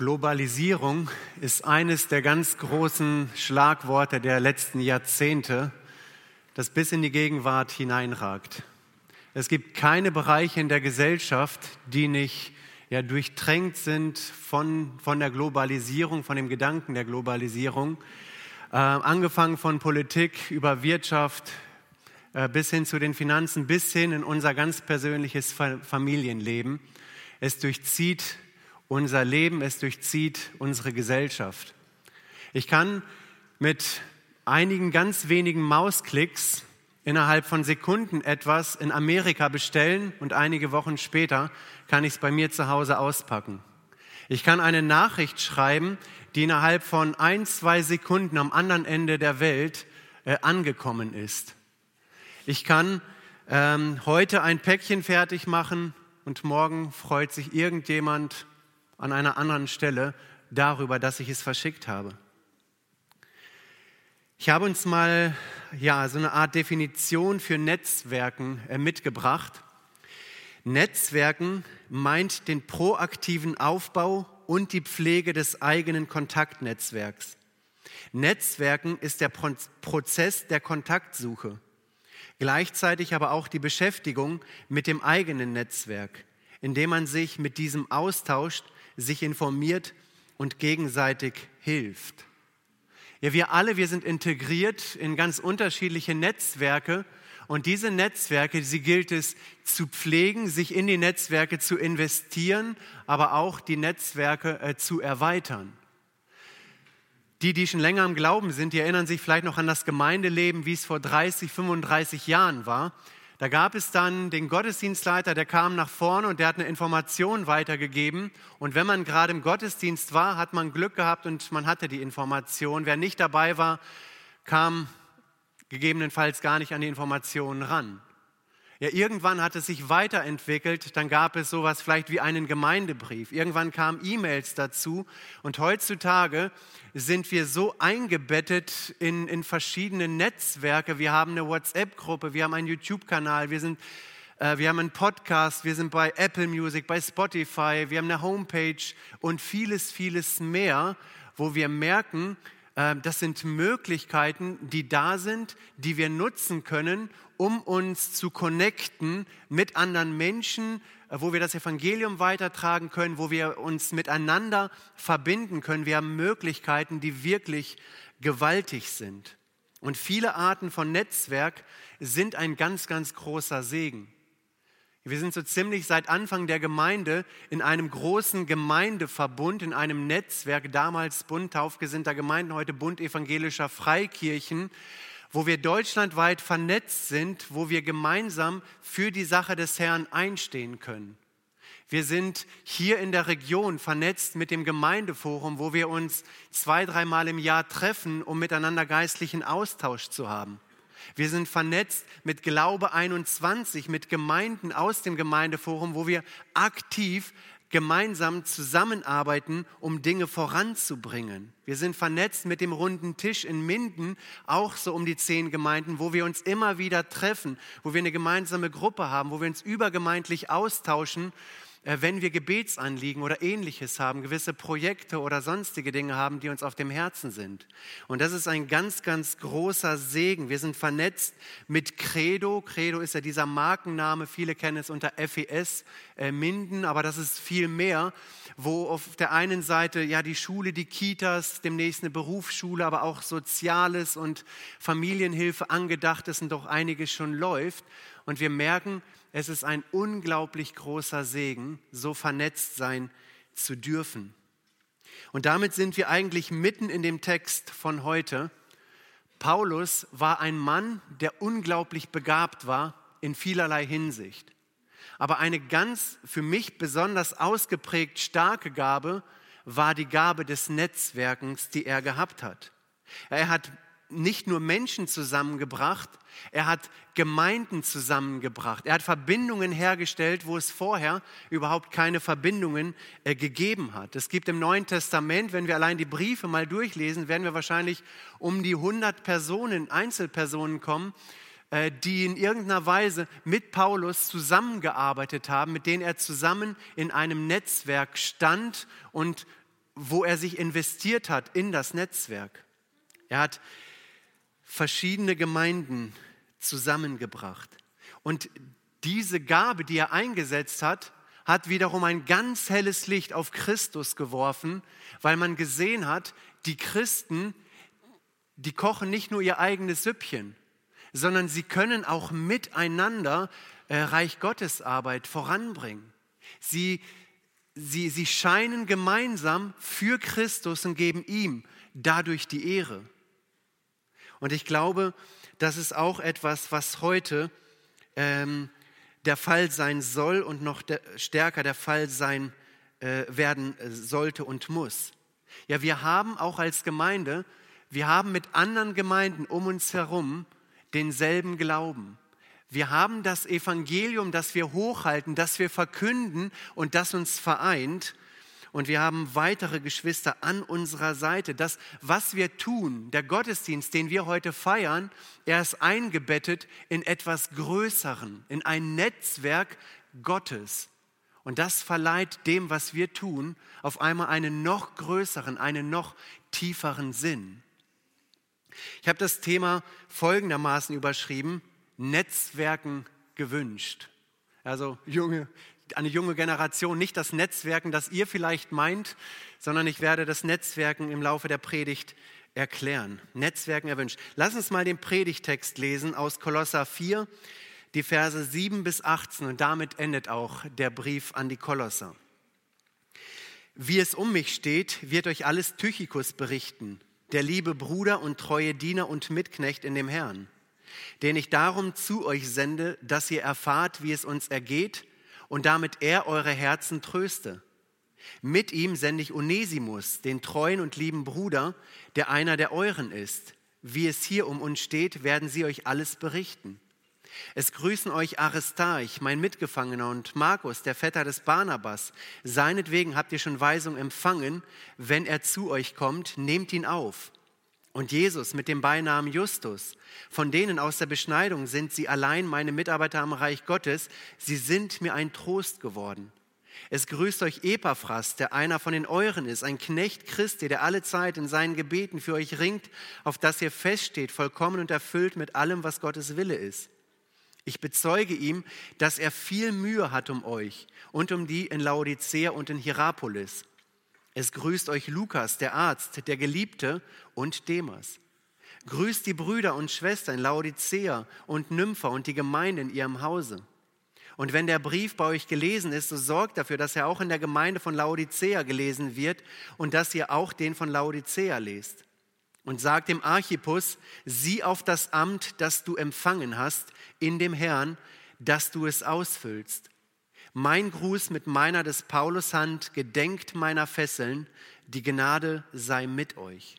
Globalisierung ist eines der ganz großen Schlagworte der letzten Jahrzehnte, das bis in die Gegenwart hineinragt. Es gibt keine Bereiche in der Gesellschaft, die nicht ja, durchtränkt sind von, von der Globalisierung, von dem Gedanken der Globalisierung, äh, angefangen von Politik über Wirtschaft äh, bis hin zu den Finanzen, bis hin in unser ganz persönliches Familienleben. Es durchzieht unser Leben, es durchzieht unsere Gesellschaft. Ich kann mit einigen ganz wenigen Mausklicks innerhalb von Sekunden etwas in Amerika bestellen und einige Wochen später kann ich es bei mir zu Hause auspacken. Ich kann eine Nachricht schreiben, die innerhalb von ein, zwei Sekunden am anderen Ende der Welt äh, angekommen ist. Ich kann ähm, heute ein Päckchen fertig machen und morgen freut sich irgendjemand an einer anderen Stelle darüber, dass ich es verschickt habe. Ich habe uns mal ja, so eine Art Definition für Netzwerken äh, mitgebracht. Netzwerken meint den proaktiven Aufbau und die Pflege des eigenen Kontaktnetzwerks. Netzwerken ist der Prozess der Kontaktsuche, gleichzeitig aber auch die Beschäftigung mit dem eigenen Netzwerk, indem man sich mit diesem austauscht, sich informiert und gegenseitig hilft. Ja, wir alle, wir sind integriert in ganz unterschiedliche Netzwerke und diese Netzwerke, sie gilt es zu pflegen, sich in die Netzwerke zu investieren, aber auch die Netzwerke äh, zu erweitern. Die, die schon länger im Glauben sind, die erinnern sich vielleicht noch an das Gemeindeleben, wie es vor 30, 35 Jahren war. Da gab es dann den Gottesdienstleiter, der kam nach vorne und der hat eine Information weitergegeben. Und wenn man gerade im Gottesdienst war, hat man Glück gehabt und man hatte die Information. Wer nicht dabei war, kam gegebenenfalls gar nicht an die Informationen ran. Ja, irgendwann hat es sich weiterentwickelt, dann gab es sowas vielleicht wie einen Gemeindebrief. Irgendwann kamen E-Mails dazu und heutzutage sind wir so eingebettet in, in verschiedene Netzwerke. Wir haben eine WhatsApp-Gruppe, wir haben einen YouTube-Kanal, wir, äh, wir haben einen Podcast, wir sind bei Apple Music, bei Spotify, wir haben eine Homepage und vieles, vieles mehr, wo wir merken, äh, das sind Möglichkeiten, die da sind, die wir nutzen können, um uns zu connecten mit anderen Menschen, äh, wo wir das Evangelium weitertragen können, wo wir uns miteinander verbinden können. Wir haben Möglichkeiten, die wirklich gewaltig sind. Und viele Arten von Netzwerk sind ein ganz, ganz großer Segen. Wir sind so ziemlich seit Anfang der Gemeinde in einem großen Gemeindeverbund, in einem Netzwerk, damals Bund taufgesinnter Gemeinden, heute Bund evangelischer Freikirchen, wo wir deutschlandweit vernetzt sind, wo wir gemeinsam für die Sache des Herrn einstehen können. Wir sind hier in der Region vernetzt mit dem Gemeindeforum, wo wir uns zwei, dreimal im Jahr treffen, um miteinander geistlichen Austausch zu haben. Wir sind vernetzt mit Glaube 21, mit Gemeinden aus dem Gemeindeforum, wo wir aktiv gemeinsam zusammenarbeiten, um Dinge voranzubringen. Wir sind vernetzt mit dem runden Tisch in Minden, auch so um die zehn Gemeinden, wo wir uns immer wieder treffen, wo wir eine gemeinsame Gruppe haben, wo wir uns übergemeindlich austauschen wenn wir Gebetsanliegen oder ähnliches haben, gewisse Projekte oder sonstige Dinge haben, die uns auf dem Herzen sind. Und das ist ein ganz, ganz großer Segen. Wir sind vernetzt mit Credo. Credo ist ja dieser Markenname. Viele kennen es unter FES äh, Minden, aber das ist viel mehr, wo auf der einen Seite ja die Schule, die Kitas, demnächst eine Berufsschule, aber auch Soziales und Familienhilfe angedacht ist und doch einiges schon läuft. Und wir merken, es ist ein unglaublich großer Segen, so vernetzt sein zu dürfen. Und damit sind wir eigentlich mitten in dem Text von heute. Paulus war ein Mann, der unglaublich begabt war in vielerlei Hinsicht. Aber eine ganz für mich besonders ausgeprägt starke Gabe war die Gabe des Netzwerkens, die er gehabt hat. Er hat nicht nur Menschen zusammengebracht, er hat Gemeinden zusammengebracht. Er hat Verbindungen hergestellt, wo es vorher überhaupt keine Verbindungen äh, gegeben hat. Es gibt im Neuen Testament, wenn wir allein die Briefe mal durchlesen, werden wir wahrscheinlich um die 100 Personen, Einzelpersonen kommen, äh, die in irgendeiner Weise mit Paulus zusammengearbeitet haben, mit denen er zusammen in einem Netzwerk stand und wo er sich investiert hat in das Netzwerk. Er hat verschiedene Gemeinden zusammengebracht. Und diese Gabe, die er eingesetzt hat, hat wiederum ein ganz helles Licht auf Christus geworfen, weil man gesehen hat, die Christen, die kochen nicht nur ihr eigenes Süppchen, sondern sie können auch miteinander äh, Reich Gottes Arbeit voranbringen. Sie, sie, sie scheinen gemeinsam für Christus und geben ihm dadurch die Ehre. Und ich glaube, das ist auch etwas, was heute ähm, der Fall sein soll und noch der, stärker der Fall sein äh, werden äh, sollte und muss. Ja, wir haben auch als Gemeinde, wir haben mit anderen Gemeinden um uns herum denselben Glauben. Wir haben das Evangelium, das wir hochhalten, das wir verkünden und das uns vereint. Und wir haben weitere Geschwister an unserer Seite. Das, was wir tun, der Gottesdienst, den wir heute feiern, er ist eingebettet in etwas Größeren, in ein Netzwerk Gottes. Und das verleiht dem, was wir tun, auf einmal einen noch größeren, einen noch tieferen Sinn. Ich habe das Thema folgendermaßen überschrieben, Netzwerken gewünscht. Also junge, eine junge Generation, nicht das Netzwerken, das ihr vielleicht meint, sondern ich werde das Netzwerken im Laufe der Predigt erklären. Netzwerken erwünscht. Lass uns mal den Predigtext lesen aus Kolosser 4, die Verse 7 bis 18 und damit endet auch der Brief an die Kolosser. Wie es um mich steht, wird euch alles Tychikus berichten, der liebe Bruder und treue Diener und Mitknecht in dem Herrn, den ich darum zu euch sende, dass ihr erfahrt, wie es uns ergeht und damit er eure Herzen tröste. Mit ihm sende ich Onesimus, den treuen und lieben Bruder, der einer der euren ist. Wie es hier um uns steht, werden sie euch alles berichten. Es grüßen euch Aristarch, mein Mitgefangener, und Markus, der Vetter des Barnabas. Seinetwegen habt ihr schon Weisung empfangen. Wenn er zu euch kommt, nehmt ihn auf. Und Jesus mit dem Beinamen Justus, von denen aus der Beschneidung sind sie allein meine Mitarbeiter am Reich Gottes, sie sind mir ein Trost geworden. Es grüßt euch Epaphras, der einer von den Euren ist, ein Knecht Christi, der alle Zeit in seinen Gebeten für euch ringt, auf dass ihr feststeht, vollkommen und erfüllt mit allem, was Gottes Wille ist. Ich bezeuge ihm, dass er viel Mühe hat um euch und um die in Laodicea und in Hierapolis. Es grüßt euch Lukas, der Arzt, der Geliebte und Demas. Grüßt die Brüder und Schwestern Laodicea und Nympha und die Gemeinde in ihrem Hause. Und wenn der Brief bei euch gelesen ist, so sorgt dafür, dass er auch in der Gemeinde von Laodicea gelesen wird und dass ihr auch den von Laodicea lest. Und sagt dem Archippus, sieh auf das Amt, das du empfangen hast in dem Herrn, dass du es ausfüllst. Mein Gruß mit meiner des Paulus Hand, gedenkt meiner Fesseln, die Gnade sei mit euch.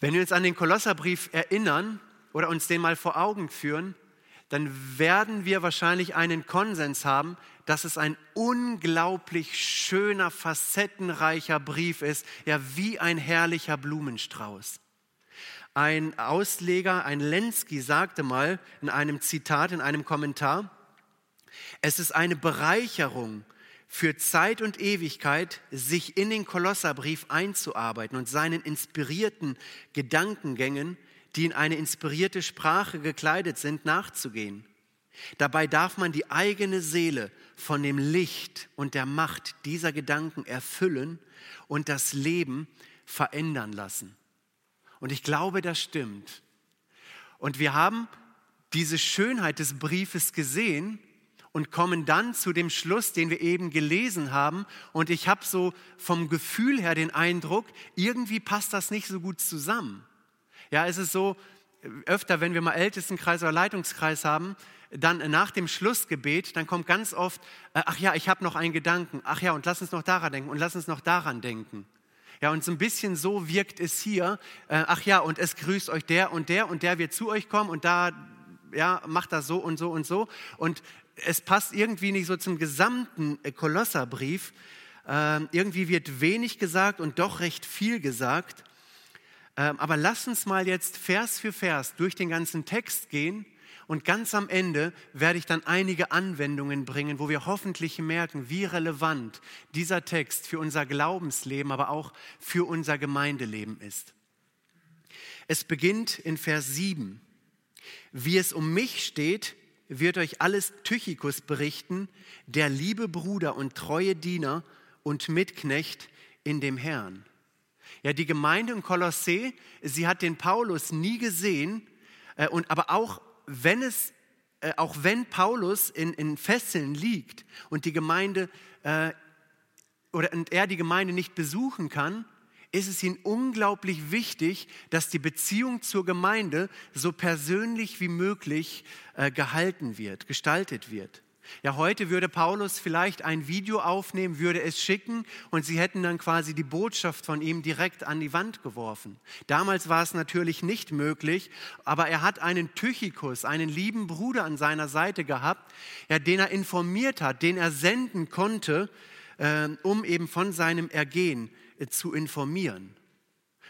Wenn wir uns an den Kolosserbrief erinnern oder uns den mal vor Augen führen, dann werden wir wahrscheinlich einen Konsens haben, dass es ein unglaublich schöner, facettenreicher Brief ist, ja wie ein herrlicher Blumenstrauß. Ein Ausleger, ein Lenski, sagte mal in einem Zitat, in einem Kommentar, es ist eine Bereicherung für Zeit und Ewigkeit, sich in den Kolosserbrief einzuarbeiten und seinen inspirierten Gedankengängen, die in eine inspirierte Sprache gekleidet sind, nachzugehen. Dabei darf man die eigene Seele von dem Licht und der Macht dieser Gedanken erfüllen und das Leben verändern lassen. Und ich glaube, das stimmt. Und wir haben diese Schönheit des Briefes gesehen und kommen dann zu dem Schluss, den wir eben gelesen haben. Und ich habe so vom Gefühl her den Eindruck, irgendwie passt das nicht so gut zusammen. Ja, es ist so, öfter, wenn wir mal Ältestenkreis oder Leitungskreis haben, dann nach dem Schlussgebet, dann kommt ganz oft, äh, ach ja, ich habe noch einen Gedanken, ach ja, und lass uns noch daran denken und lass uns noch daran denken. Ja, und so ein bisschen so wirkt es hier, äh, ach ja, und es grüßt euch der und der und der wird zu euch kommen und da, ja, macht das so und so und so. Und es passt irgendwie nicht so zum gesamten äh, Kolosserbrief. Ähm, irgendwie wird wenig gesagt und doch recht viel gesagt. Ähm, aber lass uns mal jetzt Vers für Vers durch den ganzen Text gehen Und ganz am Ende werde ich dann einige Anwendungen bringen, wo wir hoffentlich merken, wie relevant dieser Text für unser Glaubensleben, aber auch für unser Gemeindeleben ist. Es beginnt in Vers 7. Wie es um mich steht, wird euch alles Tychikus berichten, der liebe Bruder und treue Diener und Mitknecht in dem Herrn. Ja, die Gemeinde in Kolossee, sie hat den Paulus nie gesehen, äh, und aber auch wenn es, äh, auch wenn Paulus in, in Fesseln liegt und die Gemeinde äh, oder und er die Gemeinde nicht besuchen kann, ist es ihnen unglaublich wichtig, dass die Beziehung zur Gemeinde so persönlich wie möglich äh, gehalten wird, gestaltet wird. Ja, heute würde Paulus vielleicht ein Video aufnehmen, würde es schicken und sie hätten dann quasi die Botschaft von ihm direkt an die Wand geworfen. Damals war es natürlich nicht möglich, aber er hat einen Tychikus, einen lieben Bruder an seiner Seite gehabt, ja, den er informiert hat, den er senden konnte, äh, um eben von seinem Ergehen zu informieren.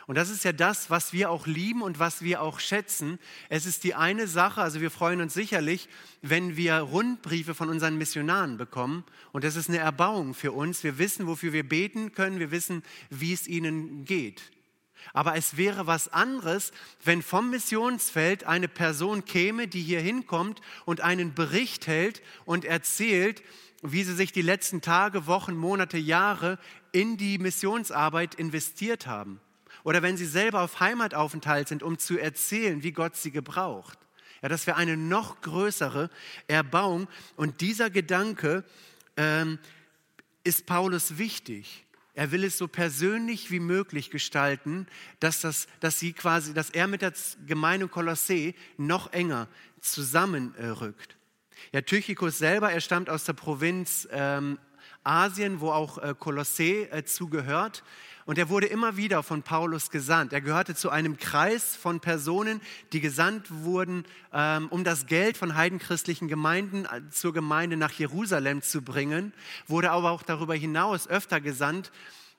Und das ist ja das, was wir auch lieben und was wir auch schätzen. Es ist die eine Sache, also wir freuen uns sicherlich, wenn wir Rundbriefe von unseren Missionaren bekommen. Und das ist eine Erbauung für uns. Wir wissen, wofür wir beten können. Wir wissen, wie es ihnen geht. Aber es wäre was anderes, wenn vom Missionsfeld eine Person käme, die hier hinkommt und einen Bericht hält und erzählt, wie sie sich die letzten Tage, Wochen, Monate, Jahre in die Missionsarbeit investiert haben. Oder wenn sie selber auf Heimataufenthalt sind, um zu erzählen, wie Gott sie gebraucht. Ja, das wäre eine noch größere Erbauung. Und dieser Gedanke ähm, ist Paulus wichtig. Er will es so persönlich wie möglich gestalten, dass, das, dass, sie quasi, dass er mit der Gemeinde Kolossee noch enger zusammenrückt. Ja, Tychicus selber, er stammt aus der Provinz ähm, Asien, wo auch äh, Kolossee äh, zugehört. Und er wurde immer wieder von Paulus gesandt. Er gehörte zu einem Kreis von Personen, die gesandt wurden, ähm, um das Geld von heidenchristlichen Gemeinden äh, zur Gemeinde nach Jerusalem zu bringen, wurde aber auch darüber hinaus öfter gesandt,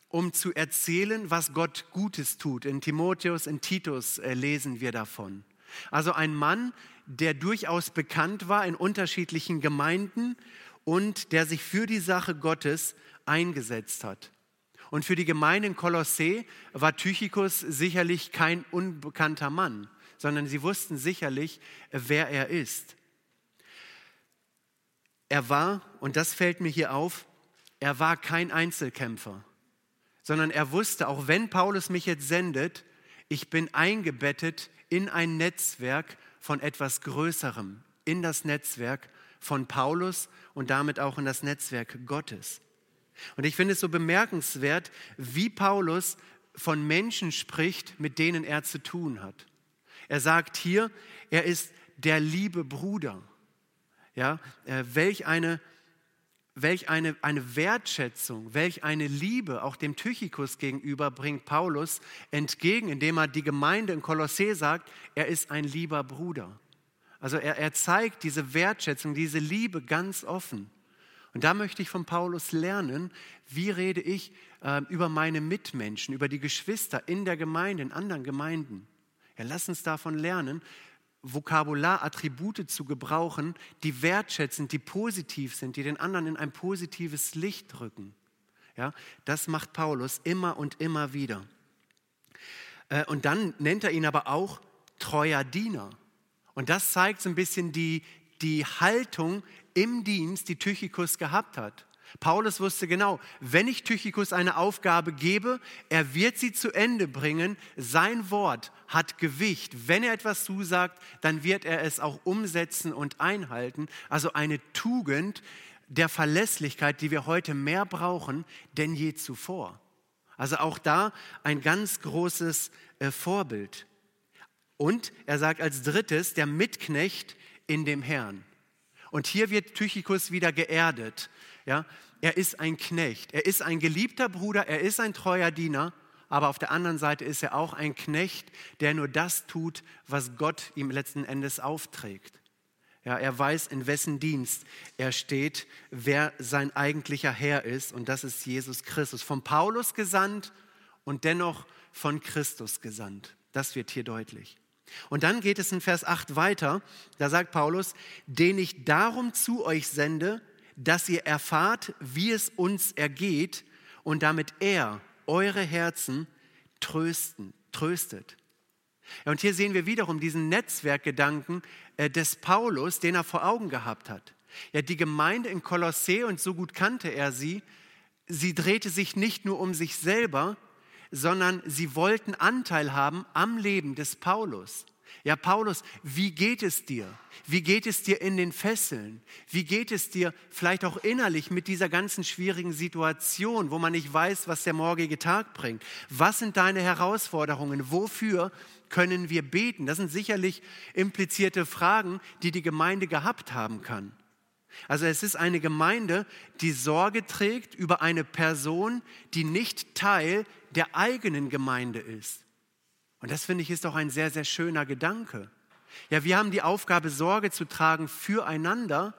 um zu erzählen, was Gott Gutes tut. In Timotheus, in Titus äh, lesen wir davon. Also ein Mann, der durchaus bekannt war in unterschiedlichen Gemeinden und der sich für die Sache Gottes eingesetzt hat. Und für die Gemeinde in Kolossee war Tychicus sicherlich kein unbekannter Mann, sondern sie wussten sicherlich, wer er ist. Er war, und das fällt mir hier auf, er war kein Einzelkämpfer, sondern er wusste, auch wenn Paulus mich jetzt sendet, ich bin eingebettet in ein Netzwerk von etwas Größerem, in das Netzwerk von Paulus und damit auch in das Netzwerk Gottes. Und ich finde es so bemerkenswert, wie Paulus von Menschen spricht, mit denen er zu tun hat. Er sagt hier, er ist der liebe Bruder. Ja, äh, welch eine, welch eine, eine Wertschätzung, welch eine Liebe auch dem Tychikus gegenüber bringt Paulus entgegen, indem er die Gemeinde in Kolossee sagt, er ist ein lieber Bruder. Also er, er zeigt diese Wertschätzung, diese Liebe ganz offen. Und da möchte ich von Paulus lernen, wie rede ich äh, über meine Mitmenschen, über die Geschwister in der Gemeinde, in anderen Gemeinden. Ja, lass uns davon lernen, Vokabular, Attribute zu gebrauchen, die wertschätzend, die positiv sind, die den anderen in ein positives Licht rücken. Ja, das macht Paulus immer und immer wieder. Äh, und dann nennt er ihn aber auch treuer Diener. Und das zeigt so ein bisschen die, die Haltung im Dienst, die Tychikus gehabt hat. Paulus wusste genau, wenn ich Tychikus eine Aufgabe gebe, er wird sie zu Ende bringen. Sein Wort hat Gewicht. Wenn er etwas zusagt, dann wird er es auch umsetzen und einhalten. Also eine Tugend der Verlässlichkeit, die wir heute mehr brauchen denn je zuvor. Also auch da ein ganz großes äh, Vorbild. Und er sagt als drittes, der Mitknecht in dem Herrn. Und hier wird Tychikus wieder geerdet. Ja? Er ist ein Knecht, er ist ein geliebter Bruder, er ist ein treuer Diener, aber auf der anderen Seite ist er auch ein Knecht, der nur das tut, was Gott ihm letzten Endes aufträgt. Ja, er weiß, in wessen Dienst er steht, wer sein eigentlicher Herr ist, und das ist Jesus Christus. Von Paulus gesandt und dennoch von Christus gesandt. Das wird hier deutlich. Und dann geht es in Vers 8 weiter, da sagt Paulus, den ich darum zu euch sende, dass ihr erfahrt, wie es uns ergeht und damit er eure Herzen trösten, tröstet. Und hier sehen wir wiederum diesen Netzwerkgedanken äh, des Paulus, den er vor Augen gehabt hat. Ja, die Gemeinde in Kolossä, und so gut kannte er sie, sie drehte sich nicht nur um sich selber, sondern sie wollten Anteil haben am Leben des Paulus. Ja, Paulus, wie geht es dir? Wie geht es dir in den Fesseln? Wie geht es dir vielleicht auch innerlich mit dieser ganzen schwierigen Situation, wo man nicht weiß, was der morgige Tag bringt? Was sind deine Herausforderungen? Wofür können wir beten? Das sind sicherlich implizierte Fragen, die die Gemeinde gehabt haben kann. Also es ist eine Gemeinde, die Sorge trägt über eine Person, die nicht Teil der eigenen Gemeinde ist. Und das finde ich ist doch ein sehr, sehr schöner Gedanke. Ja, wir haben die Aufgabe, Sorge zu tragen füreinander,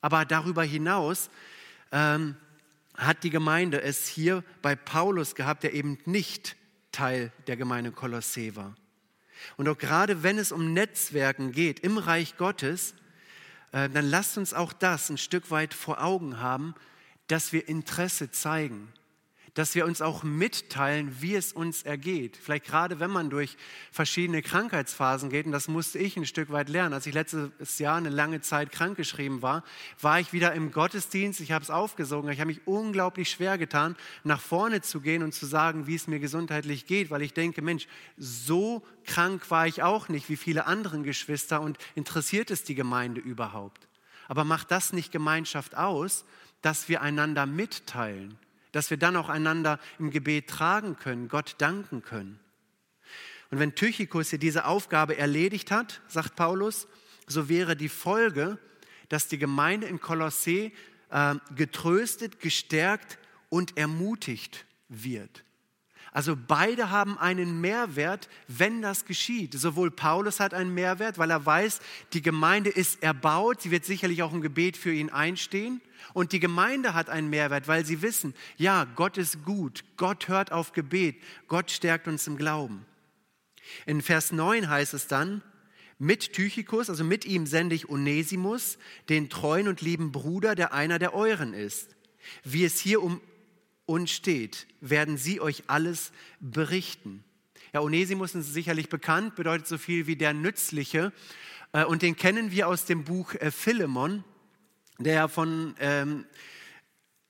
aber darüber hinaus ähm, hat die Gemeinde es hier bei Paulus gehabt, der eben nicht Teil der Gemeinde Kolossä war. Und auch gerade wenn es um Netzwerken geht im Reich Gottes, äh, dann lasst uns auch das ein Stück weit vor Augen haben, dass wir Interesse zeigen, dass wir uns auch mitteilen, wie es uns ergeht. Vielleicht gerade, wenn man durch verschiedene Krankheitsphasen geht, und das musste ich ein Stück weit lernen. Als ich letztes Jahr eine lange Zeit krankgeschrieben war, war ich wieder im Gottesdienst, ich habe es aufgesogen, ich habe mich unglaublich schwer getan, nach vorne zu gehen und zu sagen, wie es mir gesundheitlich geht, weil ich denke, Mensch, so krank war ich auch nicht wie viele andere Geschwister und interessiert es die Gemeinde überhaupt? Aber macht das nicht Gemeinschaft aus, dass wir einander mitteilen? Dass wir dann auch einander im Gebet tragen können, Gott danken können. Und wenn Tychikus hier diese Aufgabe erledigt hat, sagt Paulus, so wäre die Folge, dass die Gemeinde in Kolossee äh, getröstet, gestärkt und ermutigt wird. Also beide haben einen Mehrwert, wenn das geschieht. Sowohl Paulus hat einen Mehrwert, weil er weiß, die Gemeinde ist erbaut, sie wird sicherlich auch im Gebet für ihn einstehen. Und die Gemeinde hat einen Mehrwert, weil sie wissen, ja, Gott ist gut, Gott hört auf Gebet, Gott stärkt uns im Glauben. In Vers 9 heißt es dann, mit Tychikus, also mit ihm sende ich Onesimus, den treuen und lieben Bruder, der einer der euren ist. Wie es hier um und steht, werden sie euch alles berichten. Ja, Onesimus ist sicherlich bekannt, bedeutet so viel wie der Nützliche. Äh, und den kennen wir aus dem Buch äh, Philemon, der von ähm,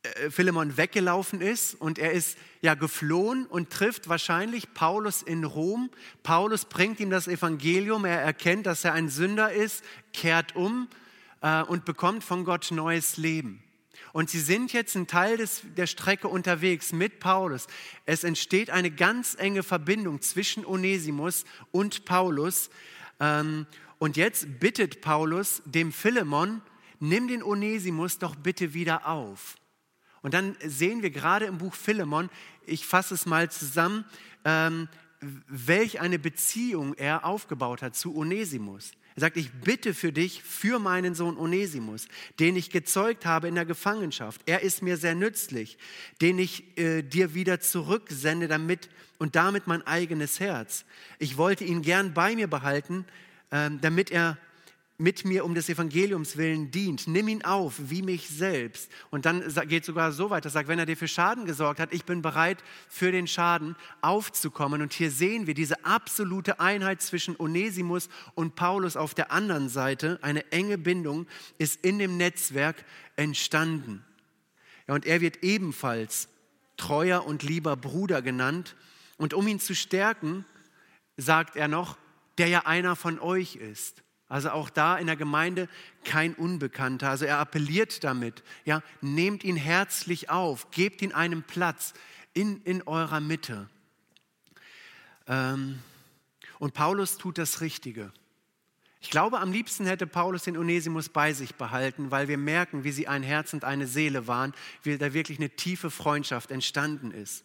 äh, Philemon weggelaufen ist und er ist ja geflohen und trifft wahrscheinlich Paulus in Rom. Paulus bringt ihm das Evangelium, er erkennt, dass er ein Sünder ist, kehrt um äh, und bekommt von Gott neues Leben. Und sie sind jetzt ein Teil des, der Strecke unterwegs mit Paulus. Es entsteht eine ganz enge Verbindung zwischen Onesimus und Paulus. Ähm, und jetzt bittet Paulus dem Philemon, nimm den Onesimus doch bitte wieder auf. Und dann sehen wir gerade im Buch Philemon, ich fasse es mal zusammen, ähm, welch eine Beziehung er aufgebaut hat zu Onesimus. Er sagt, ich bitte für dich, für meinen Sohn Onesimus, den ich gezeugt habe in der Gefangenschaft. Er ist mir sehr nützlich, den ich äh, dir wieder zurücksende damit und damit mein eigenes Herz. Ich wollte ihn gern bei mir behalten, äh, damit er mit mir um des Evangeliums willen dient. Nimm ihn auf, wie mich selbst. Und dann geht sogar so weit, dass sagt, wenn er dir für Schaden gesorgt hat, ich bin bereit, für den Schaden aufzukommen. Und hier sehen wir diese absolute Einheit zwischen Onesimus und Paulus auf der anderen Seite. Eine enge Bindung ist in dem Netzwerk entstanden. Ja, und er wird ebenfalls treuer und lieber Bruder genannt. Und um ihn zu stärken, sagt er noch, der ja einer von euch ist. Also auch da in der Gemeinde kein Unbekannter. Also er appelliert damit, ja, nehmt ihn herzlich auf, gebt ihn einen Platz in, in eurer Mitte. Ähm, und Paulus tut das Richtige. Ich glaube, am liebsten hätte Paulus den Onesimus bei sich behalten, weil wir merken, wie sie ein Herz und eine Seele waren, wie da wirklich eine tiefe Freundschaft entstanden ist.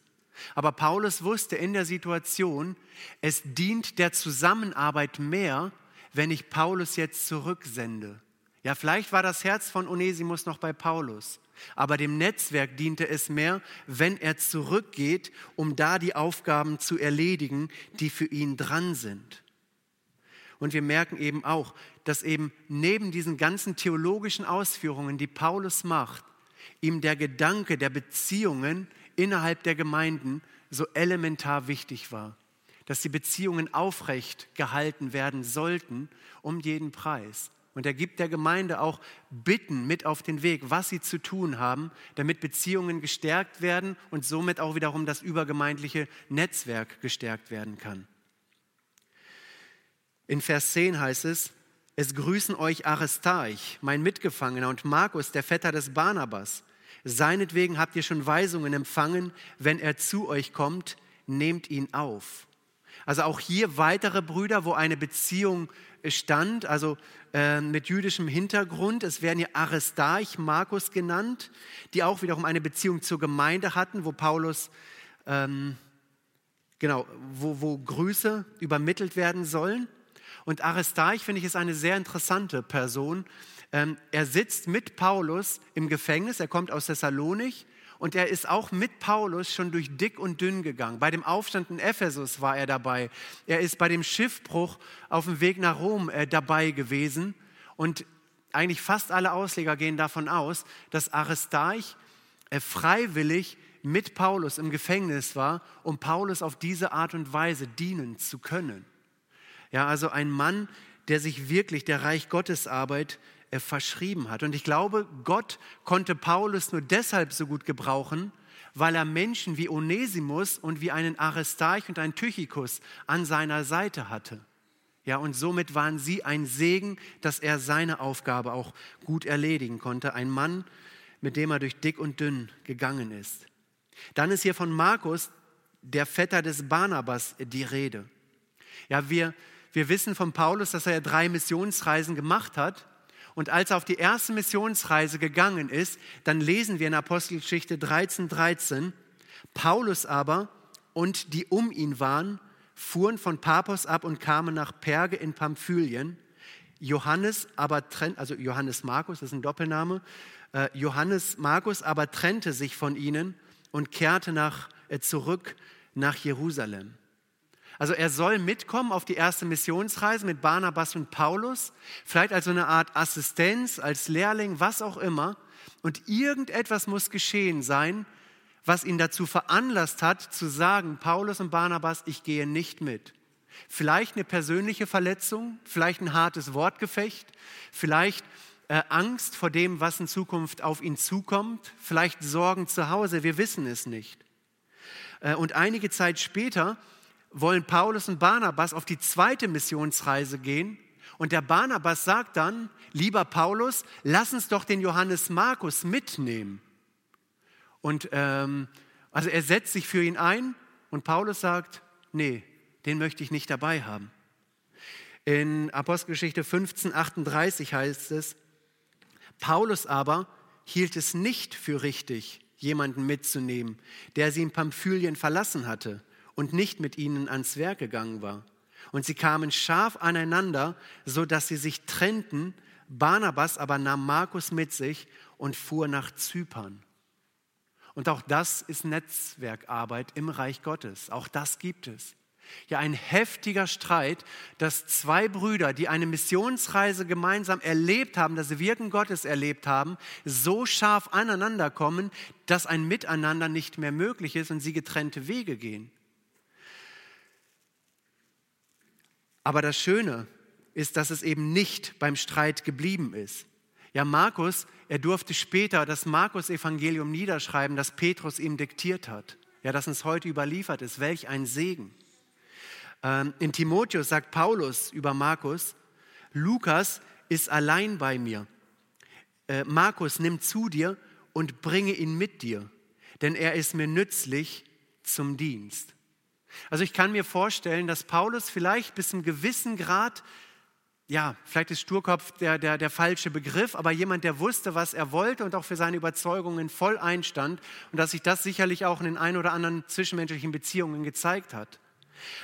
Aber Paulus wusste in der Situation, es dient der Zusammenarbeit mehr, wenn ich Paulus jetzt zurücksende. Ja, vielleicht war das Herz von Onesimus noch bei Paulus, aber dem Netzwerk diente es mehr, wenn er zurückgeht, um da die Aufgaben zu erledigen, die für ihn dran sind. Und wir merken eben auch, dass eben neben diesen ganzen theologischen Ausführungen, die Paulus macht, ihm der Gedanke der Beziehungen innerhalb der Gemeinden so elementar wichtig war. Dass die Beziehungen aufrecht gehalten werden sollten um jeden Preis. Und er gibt der Gemeinde auch Bitten mit auf den Weg, was sie zu tun haben, damit Beziehungen gestärkt werden und somit auch wiederum das übergemeindliche Netzwerk gestärkt werden kann. In Vers 10 heißt es, es grüßen euch Aristarch, mein Mitgefangener, und Markus, der Vetter des Barnabas. Seinetwegen habt ihr schon Weisungen empfangen, wenn er zu euch kommt, nehmt ihn auf. Also auch hier weitere Brüder, wo eine Beziehung stand, also äh, mit jüdischem Hintergrund. Es werden hier Aristarch, Markus genannt, die auch wiederum eine Beziehung zur Gemeinde hatten, wo Paulus, ähm, genau, wo, wo Grüße übermittelt werden sollen. Und Aristarch, finde ich, ist eine sehr interessante Person. Ähm, er sitzt mit Paulus im Gefängnis, er kommt aus Thessalonik und er ist auch mit Paulus schon durch dick und dünn gegangen. Bei dem Aufstand in Ephesus war er dabei. Er ist bei dem Schiffbruch auf dem Weg nach Rom äh, dabei gewesen. Und eigentlich fast alle Ausleger gehen davon aus, dass Aristarch äh, freiwillig mit Paulus im Gefängnis war, um Paulus auf diese Art und Weise dienen zu können. Ja, also ein Mann, der sich wirklich der Reich Gottes Arbeit verschrieben hat. Und ich glaube, Gott konnte Paulus nur deshalb so gut gebrauchen, weil er Menschen wie Onesimus und wie einen Aristarch und einen Tychikus an seiner Seite hatte. Ja, und somit waren sie ein Segen, dass er seine Aufgabe auch gut erledigen konnte. Ein Mann, mit dem er durch dick und dünn gegangen ist. Dann ist hier von Markus, der Vetter des Barnabas, die Rede. Ja, wir, wir wissen von Paulus, dass er drei Missionsreisen gemacht hat. Und als er auf die erste Missionsreise gegangen ist, dann lesen wir in Apostelgeschichte 13, 13, Paulus aber und die um ihn waren, fuhren von Paphos ab und kamen nach Perge in Pamphylien. Johannes aber trennt, also Johannes Markus, das ist ein Doppelname, äh, Johannes Markus aber trennte sich von ihnen und kehrte nach, äh, zurück nach Jerusalem. Also er soll mitkommen auf die erste Missionsreise mit Barnabas und Paulus, vielleicht als so eine Art Assistenz, als Lehrling, was auch immer. Und irgendetwas muss geschehen sein, was ihn dazu veranlasst hat, zu sagen, Paulus und Barnabas, ich gehe nicht mit. Vielleicht eine persönliche Verletzung, vielleicht ein hartes Wortgefecht, vielleicht äh, Angst vor dem, was in Zukunft auf ihn zukommt, vielleicht Sorgen zu Hause, wir wissen es nicht. Äh, und einige Zeit später wollen Paulus und Barnabas auf die zweite Missionsreise gehen. Und der Barnabas sagt dann, lieber Paulus, lass uns doch den Johannes Markus mitnehmen. Und ähm, also er setzt sich für ihn ein und Paulus sagt, nee, den möchte ich nicht dabei haben. In Apostelgeschichte 15, 38 heißt es, Paulus aber hielt es nicht für richtig, jemanden mitzunehmen, der sie in Pamphylien verlassen hatte und nicht mit ihnen ans Werk gegangen war. Und sie kamen scharf aneinander, so dass sie sich trennten. Barnabas aber nahm Markus mit sich und fuhr nach Zypern. Und auch das ist Netzwerkarbeit im Reich Gottes. Auch das gibt es. Ja, ein heftiger Streit, dass zwei Brüder, die eine Missionsreise gemeinsam erlebt haben, das Wirken Gottes erlebt haben, so scharf aneinander kommen, dass ein Miteinander nicht mehr möglich ist und sie getrennte Wege gehen. Aber das Schöne ist, dass es eben nicht beim Streit geblieben ist. Ja, Markus, er durfte später das Markus-Evangelium niederschreiben, das Petrus ihm diktiert hat. Ja, das uns heute überliefert ist. Welch ein Segen. Ähm, in Timotheus sagt Paulus über Markus, Lukas ist allein bei mir. Äh, Markus, nimm zu dir und bringe ihn mit dir, denn er ist mir nützlich zum Dienst. Also ich kann mir vorstellen, dass Paulus vielleicht bis zum gewissen Grad, ja, vielleicht ist Sturkopf der, der, der falsche Begriff, aber jemand, der wusste, was er wollte und auch für seine Überzeugungen voll einstand und dass sich das sicherlich auch in den ein oder anderen zwischenmenschlichen Beziehungen gezeigt hat.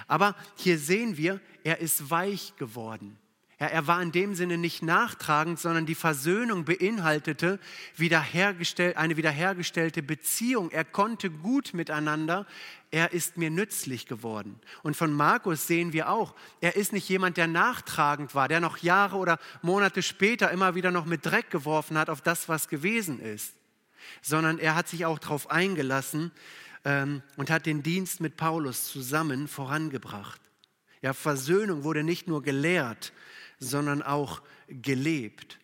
Aber hier sehen wir, er ist weich geworden. Ja, er war in dem Sinne nicht nachtragend, sondern die Versöhnung beinhaltete wiederhergestell, eine wiederhergestellte Beziehung. Er konnte gut miteinander. Er ist mir nützlich geworden. Und von Markus sehen wir auch, er ist nicht jemand, der nachtragend war, der noch Jahre oder Monate später immer wieder noch mit Dreck geworfen hat auf das, was gewesen ist, sondern er hat sich auch darauf eingelassen ähm, und hat den Dienst mit Paulus zusammen vorangebracht. Ja, Versöhnung wurde nicht nur gelehrt, sondern auch gelebt.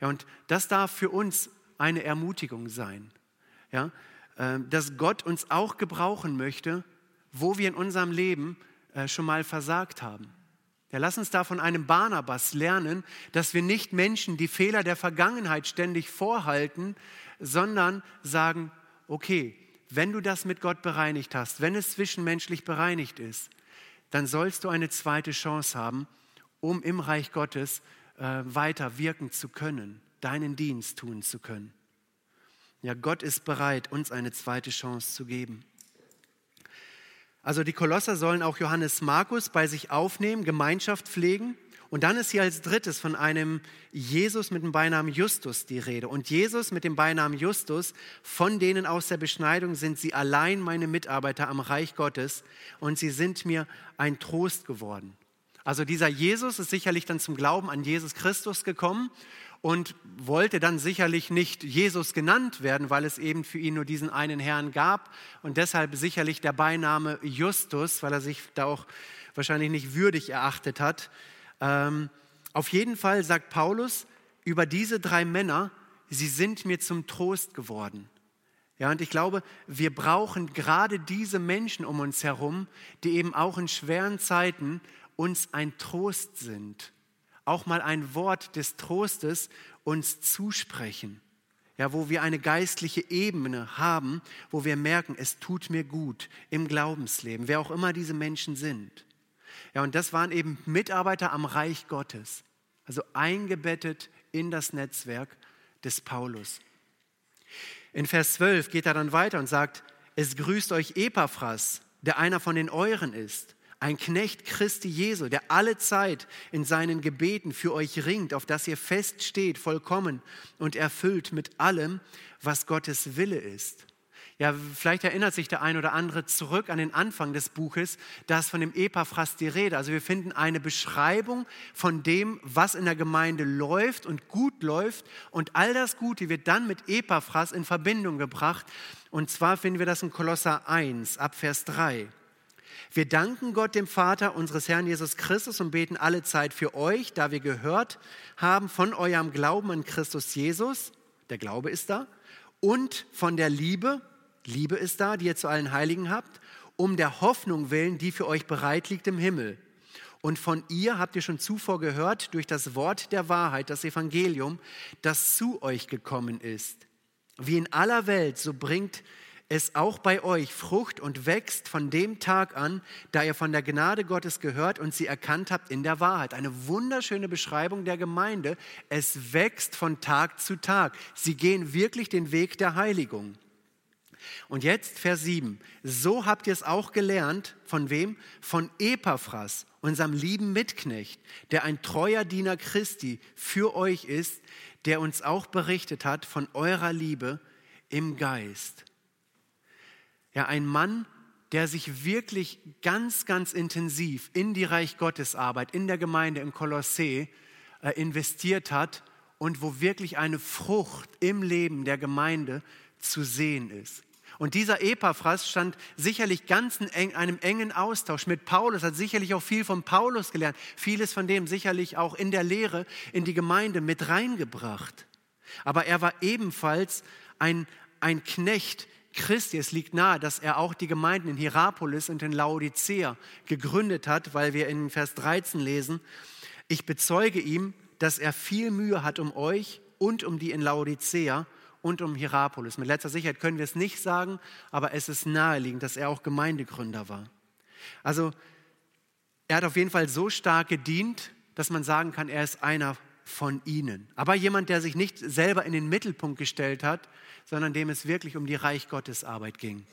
Ja, und das darf für uns eine Ermutigung sein, ja, äh, dass Gott uns auch gebrauchen möchte, wo wir in unserem Leben äh, schon mal versagt haben. Ja, lass uns da von einem Barnabas lernen, dass wir nicht Menschen die Fehler der Vergangenheit ständig vorhalten, sondern sagen, okay, wenn du das mit Gott bereinigt hast, wenn es zwischenmenschlich bereinigt ist, dann sollst du eine zweite Chance haben um im Reich Gottes äh, weiter wirken zu können, deinen Dienst tun zu können. Ja, Gott ist bereit, uns eine zweite Chance zu geben. Also die Kolosser sollen auch Johannes Markus bei sich aufnehmen, Gemeinschaft pflegen. Und dann ist hier als drittes von einem Jesus mit dem Beinamen Justus die Rede. Und Jesus mit dem Beinamen Justus, von denen aus der Beschneidung sind sie allein meine Mitarbeiter am Reich Gottes und sie sind mir ein Trost geworden. Also dieser Jesus ist sicherlich dann zum Glauben an Jesus Christus gekommen und wollte dann sicherlich nicht Jesus genannt werden, weil es eben für ihn nur diesen einen Herrn gab und deshalb sicherlich der Beiname Justus, weil er sich da auch wahrscheinlich nicht würdig erachtet hat. Ähm, auf jeden Fall sagt Paulus über diese drei Männer, sie sind mir zum Trost geworden. Ja, und ich glaube, wir brauchen gerade diese Menschen um uns herum, die eben auch in schweren Zeiten uns ein Trost sind, auch mal ein Wort des Trostes uns zusprechen. Ja, wo wir eine geistliche Ebene haben, wo wir merken, es tut mir gut im Glaubensleben, wer auch immer diese Menschen sind. Ja, und das waren eben Mitarbeiter am Reich Gottes, also eingebettet in das Netzwerk des Paulus. In Vers 12 geht er dann weiter und sagt, es grüßt euch Epaphras, der einer von den Euren ist, ein Knecht Christi Jesu, der alle Zeit in seinen Gebeten für euch ringt, auf dass ihr feststeht, vollkommen und erfüllt mit allem, was Gottes Wille ist. Ja, vielleicht erinnert sich der ein oder andere zurück an den Anfang des Buches, da ist von dem Epaphras die Rede. Also wir finden eine Beschreibung von dem, was in der Gemeinde läuft und gut läuft. Und all das Gute wird dann mit Epaphras in Verbindung gebracht. Und zwar finden wir das in Kolosser 1 ab Vers 3. Wir danken Gott, dem Vater unseres Herrn Jesus Christus und beten alle Zeit für euch, da wir gehört haben von eurem Glauben an Christus Jesus, der Glaube ist da, und von der Liebe, Liebe ist da, die ihr zu allen Heiligen habt, um der Hoffnung willen, die für euch bereit liegt im Himmel. Und von ihr habt ihr schon zuvor gehört durch das Wort der Wahrheit, das Evangelium, das zu euch gekommen ist. Wie in aller Welt, so bringt es auch bei euch Frucht und wächst von dem Tag an, da ihr von der Gnade Gottes gehört und sie erkannt habt in der Wahrheit. Eine wunderschöne Beschreibung der Gemeinde. Es wächst von Tag zu Tag. Sie gehen wirklich den Weg der Heiligung. Und jetzt Vers 7. So habt ihr es auch gelernt. Von wem? Von Epaphras, unserem lieben Mitknecht, der ein treuer Diener Christi für euch ist, der uns auch berichtet hat von eurer Liebe im Geist. Ja, ein Mann, der sich wirklich ganz, ganz intensiv in die Reich Gottes Arbeit, in der Gemeinde in Kolossee äh, investiert hat und wo wirklich eine Frucht im Leben der Gemeinde zu sehen ist. Und dieser Epaphras stand sicherlich ganz in einem engen Austausch mit Paulus, hat sicherlich auch viel von Paulus gelernt, vieles von dem sicherlich auch in der Lehre in die Gemeinde mit reingebracht. Aber er war ebenfalls ein, ein Knecht Christi. Es liegt nahe, dass er auch die Gemeinden in Hierapolis und in Laodicea gegründet hat, weil wir in Vers 13 lesen, ich bezeuge ihm, dass er viel Mühe hat um euch und um die in Laodicea und um Hierapolis. Mit letzter Sicherheit können wir es nicht sagen, aber es ist naheliegend, dass er auch Gemeindegründer war. Also er hat auf jeden Fall so stark gedient, dass man sagen kann, er ist einer von ihnen. Aber jemand, der sich nicht selber in den Mittelpunkt gestellt hat, sondern dem es wirklich um die Reich Gottes Arbeit ging.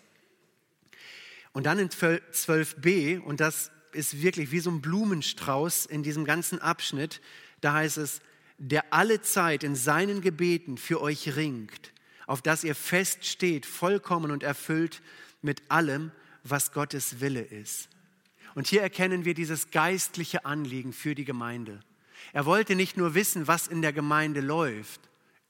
Und dann in 12b, und das ist wirklich wie so ein Blumenstrauß in diesem ganzen Abschnitt. Da heißt es, der alle Zeit in seinen Gebeten für euch ringt, auf dass ihr feststeht, vollkommen und erfüllt mit allem, was Gottes Wille ist. Und hier erkennen wir dieses geistliche Anliegen für die Gemeinde. Er wollte nicht nur wissen, was in der Gemeinde läuft,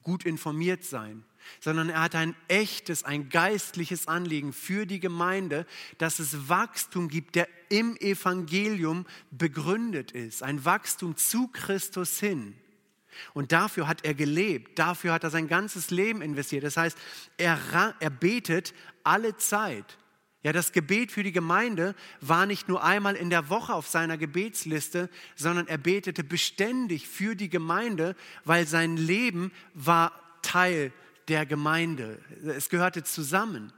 gut informiert sein, sondern er hat ein echtes, ein geistliches Anliegen für die Gemeinde, dass es Wachstum gibt, der im Evangelium begründet ist, ein Wachstum zu Christus hin. Und dafür hat er gelebt, dafür hat er sein ganzes Leben investiert. Das heißt, er, er betet alle Zeit. Ja, das Gebet für die Gemeinde war nicht nur einmal in der Woche auf seiner Gebetsliste, sondern er betete beständig für die Gemeinde, weil sein Leben war Teil der Gemeinde. Es gehörte zusammen.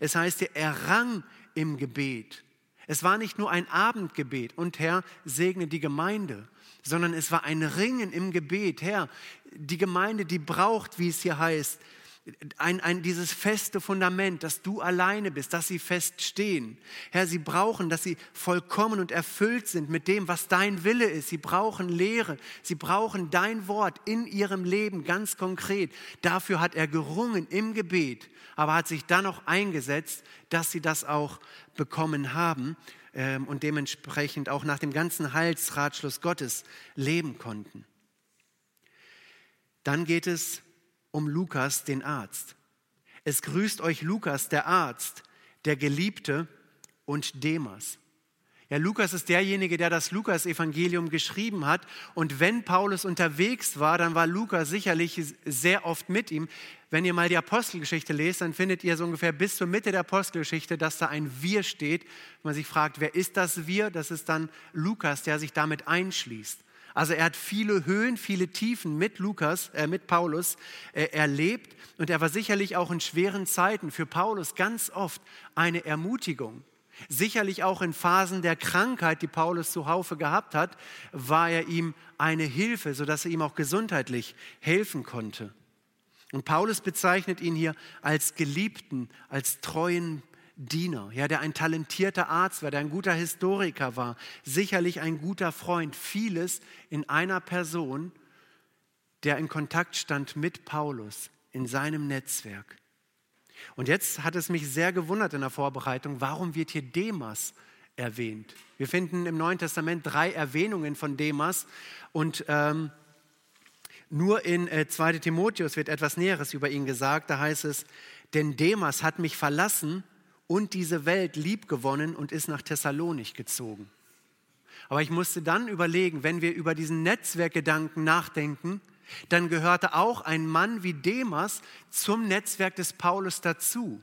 Es heißt, er rang im Gebet. Es war nicht nur ein Abendgebet und Herr, segne die Gemeinde, sondern es war ein Ringen im Gebet. Herr, die Gemeinde, die braucht, wie es hier heißt, ein, ein, dieses feste Fundament, dass du alleine bist, dass sie feststehen. Herr, sie brauchen, dass sie vollkommen und erfüllt sind mit dem, was dein Wille ist. Sie brauchen Lehre, sie brauchen dein Wort in ihrem Leben ganz konkret. Dafür hat er gerungen im Gebet, aber hat sich dann auch eingesetzt, dass sie das auch bekommen haben ähm, und dementsprechend auch nach dem ganzen Heilsratschluss Gottes leben konnten. Dann geht es um Lukas, den Arzt. Es grüßt euch Lukas, der Arzt, der Geliebte und Demas. Ja, Lukas ist derjenige, der das Lukas-Evangelium geschrieben hat. Und wenn Paulus unterwegs war, dann war Lukas sicherlich sehr oft mit ihm. Wenn ihr mal die Apostelgeschichte lest, dann findet ihr so ungefähr bis zur Mitte der Apostelgeschichte, dass da ein Wir steht. Wenn man sich fragt, wer ist das Wir? Das ist dann Lukas, der sich damit einschließt. Also er hat viele Höhen, viele Tiefen mit Lukas, äh, mit Paulus äh, erlebt und er war sicherlich auch in schweren Zeiten für Paulus ganz oft eine Ermutigung. Sicherlich auch in Phasen der Krankheit, die Paulus zuhaufe gehabt hat, war er ihm eine Hilfe, sodass er ihm auch gesundheitlich helfen konnte. Und Paulus bezeichnet ihn hier als Geliebten, als treuen Diener, ja, der ein talentierter Arzt war, der ein guter Historiker war, sicherlich ein guter Freund, vieles in einer Person, der in Kontakt stand mit Paulus in seinem Netzwerk. Und jetzt hat es mich sehr gewundert in der Vorbereitung, warum wird hier Demas erwähnt? Wir finden im Neuen Testament drei Erwähnungen von Demas und ähm, nur in äh, 2 Timotheus wird etwas Näheres über ihn gesagt. Da heißt es, denn Demas hat mich verlassen und diese Welt liebgewonnen und ist nach Thessalonik gezogen. Aber ich musste dann überlegen, wenn wir über diesen Netzwerkgedanken nachdenken, dann gehörte auch ein Mann wie Demas zum Netzwerk des Paulus dazu.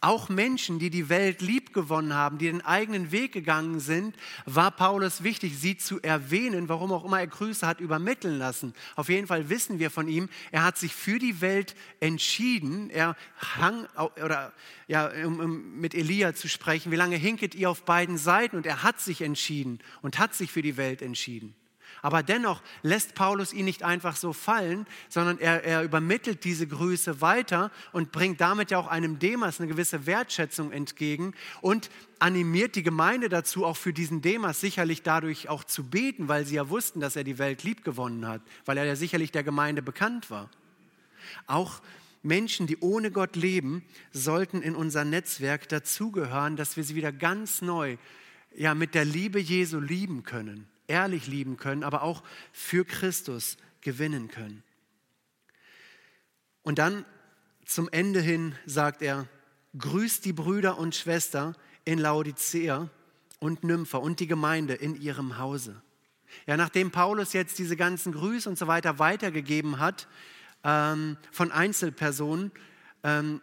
Auch Menschen, die die Welt liebgewonnen haben, die den eigenen Weg gegangen sind, war Paulus wichtig, sie zu erwähnen, warum auch immer er Grüße hat übermitteln lassen. Auf jeden Fall wissen wir von ihm, er hat sich für die Welt entschieden. Er hang, oder ja, um, um mit Elia zu sprechen, wie lange hinket ihr auf beiden Seiten? Und er hat sich entschieden und hat sich für die Welt entschieden. Aber dennoch lässt Paulus ihn nicht einfach so fallen, sondern er, er übermittelt diese Grüße weiter und bringt damit ja auch einem Demas eine gewisse Wertschätzung entgegen und animiert die Gemeinde dazu, auch für diesen Demas sicherlich dadurch auch zu beten, weil sie ja wussten, dass er die Welt liebgewonnen hat, weil er ja sicherlich der Gemeinde bekannt war. Auch Menschen, die ohne Gott leben, sollten in unser Netzwerk dazugehören, dass wir sie wieder ganz neu ja, mit der Liebe Jesu lieben können ehrlich lieben können, aber auch für Christus gewinnen können. Und dann zum Ende hin sagt er, grüßt die Brüder und Schwestern in Laodicea und Nympha und die Gemeinde in ihrem Hause. Ja, nachdem Paulus jetzt diese ganzen Grüße und so weiter weitergegeben hat ähm, von Einzelpersonen, ähm,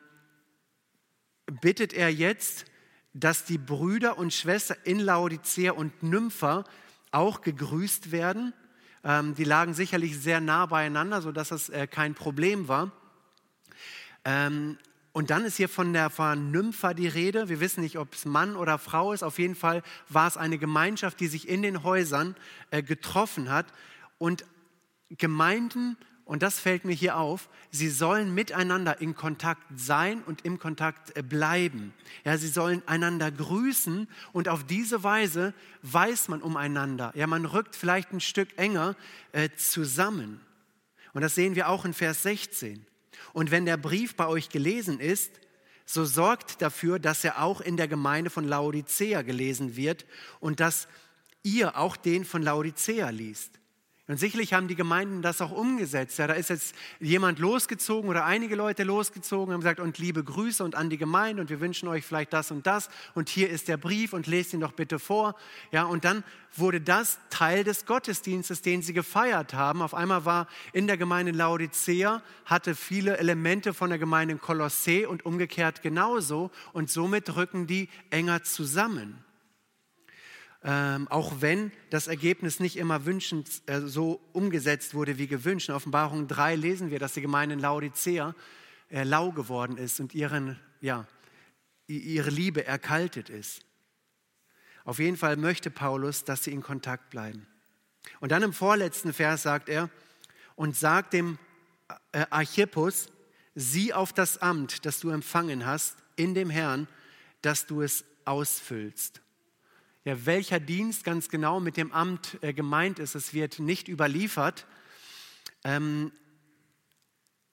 bittet er jetzt, dass die Brüder und Schwestern in Laodicea und Nympha auch gegrüßt werden. Ähm, die lagen sicherlich sehr nah beieinander, sodass das äh, kein Problem war. Ähm, und dann ist hier von der von Nympha die Rede. Wir wissen nicht, ob es Mann oder Frau ist. Auf jeden Fall war es eine Gemeinschaft, die sich in den Häusern äh, getroffen hat. Und Gemeinden und das fällt mir hier auf, sie sollen miteinander in Kontakt sein und im Kontakt äh, bleiben. Ja, sie sollen einander grüßen und auf diese Weise weiß man umeinander. Ja, man rückt vielleicht ein Stück enger äh, zusammen. Und das sehen wir auch in Vers 16. Und wenn der Brief bei euch gelesen ist, so sorgt dafür, dass er auch in der Gemeinde von Laodicea gelesen wird und dass ihr auch den von Laodicea liest. Und sicherlich haben die Gemeinden das auch umgesetzt. Ja, da ist jetzt jemand losgezogen oder einige Leute losgezogen und haben gesagt, und liebe Grüße und an die Gemeinde und wir wünschen euch vielleicht das und das und hier ist der Brief und lest ihn doch bitte vor. Ja, und dann wurde das Teil des Gottesdienstes, den sie gefeiert haben. Auf einmal war in der Gemeinde Laodicea, hatte viele Elemente von der Gemeinde in Kolossee und umgekehrt genauso und somit rücken die enger zusammen ähm, auch wenn das Ergebnis nicht immer wünschend äh, so umgesetzt wurde wie gewünscht. In Offenbarung 3 lesen wir, dass die Gemeinde in Laodicea äh, lau geworden ist und ihren, ja, ihre Liebe erkaltet ist. Auf jeden Fall möchte Paulus, dass sie in Kontakt bleiben. Und dann im vorletzten Vers sagt er, und sagt dem äh, Archippus, sieh auf das Amt, das du empfangen hast in dem Herrn, dass du es ausfüllst ja, welcher Dienst ganz genau mit dem Amt äh, gemeint ist. Es wird nicht überliefert. Ähm,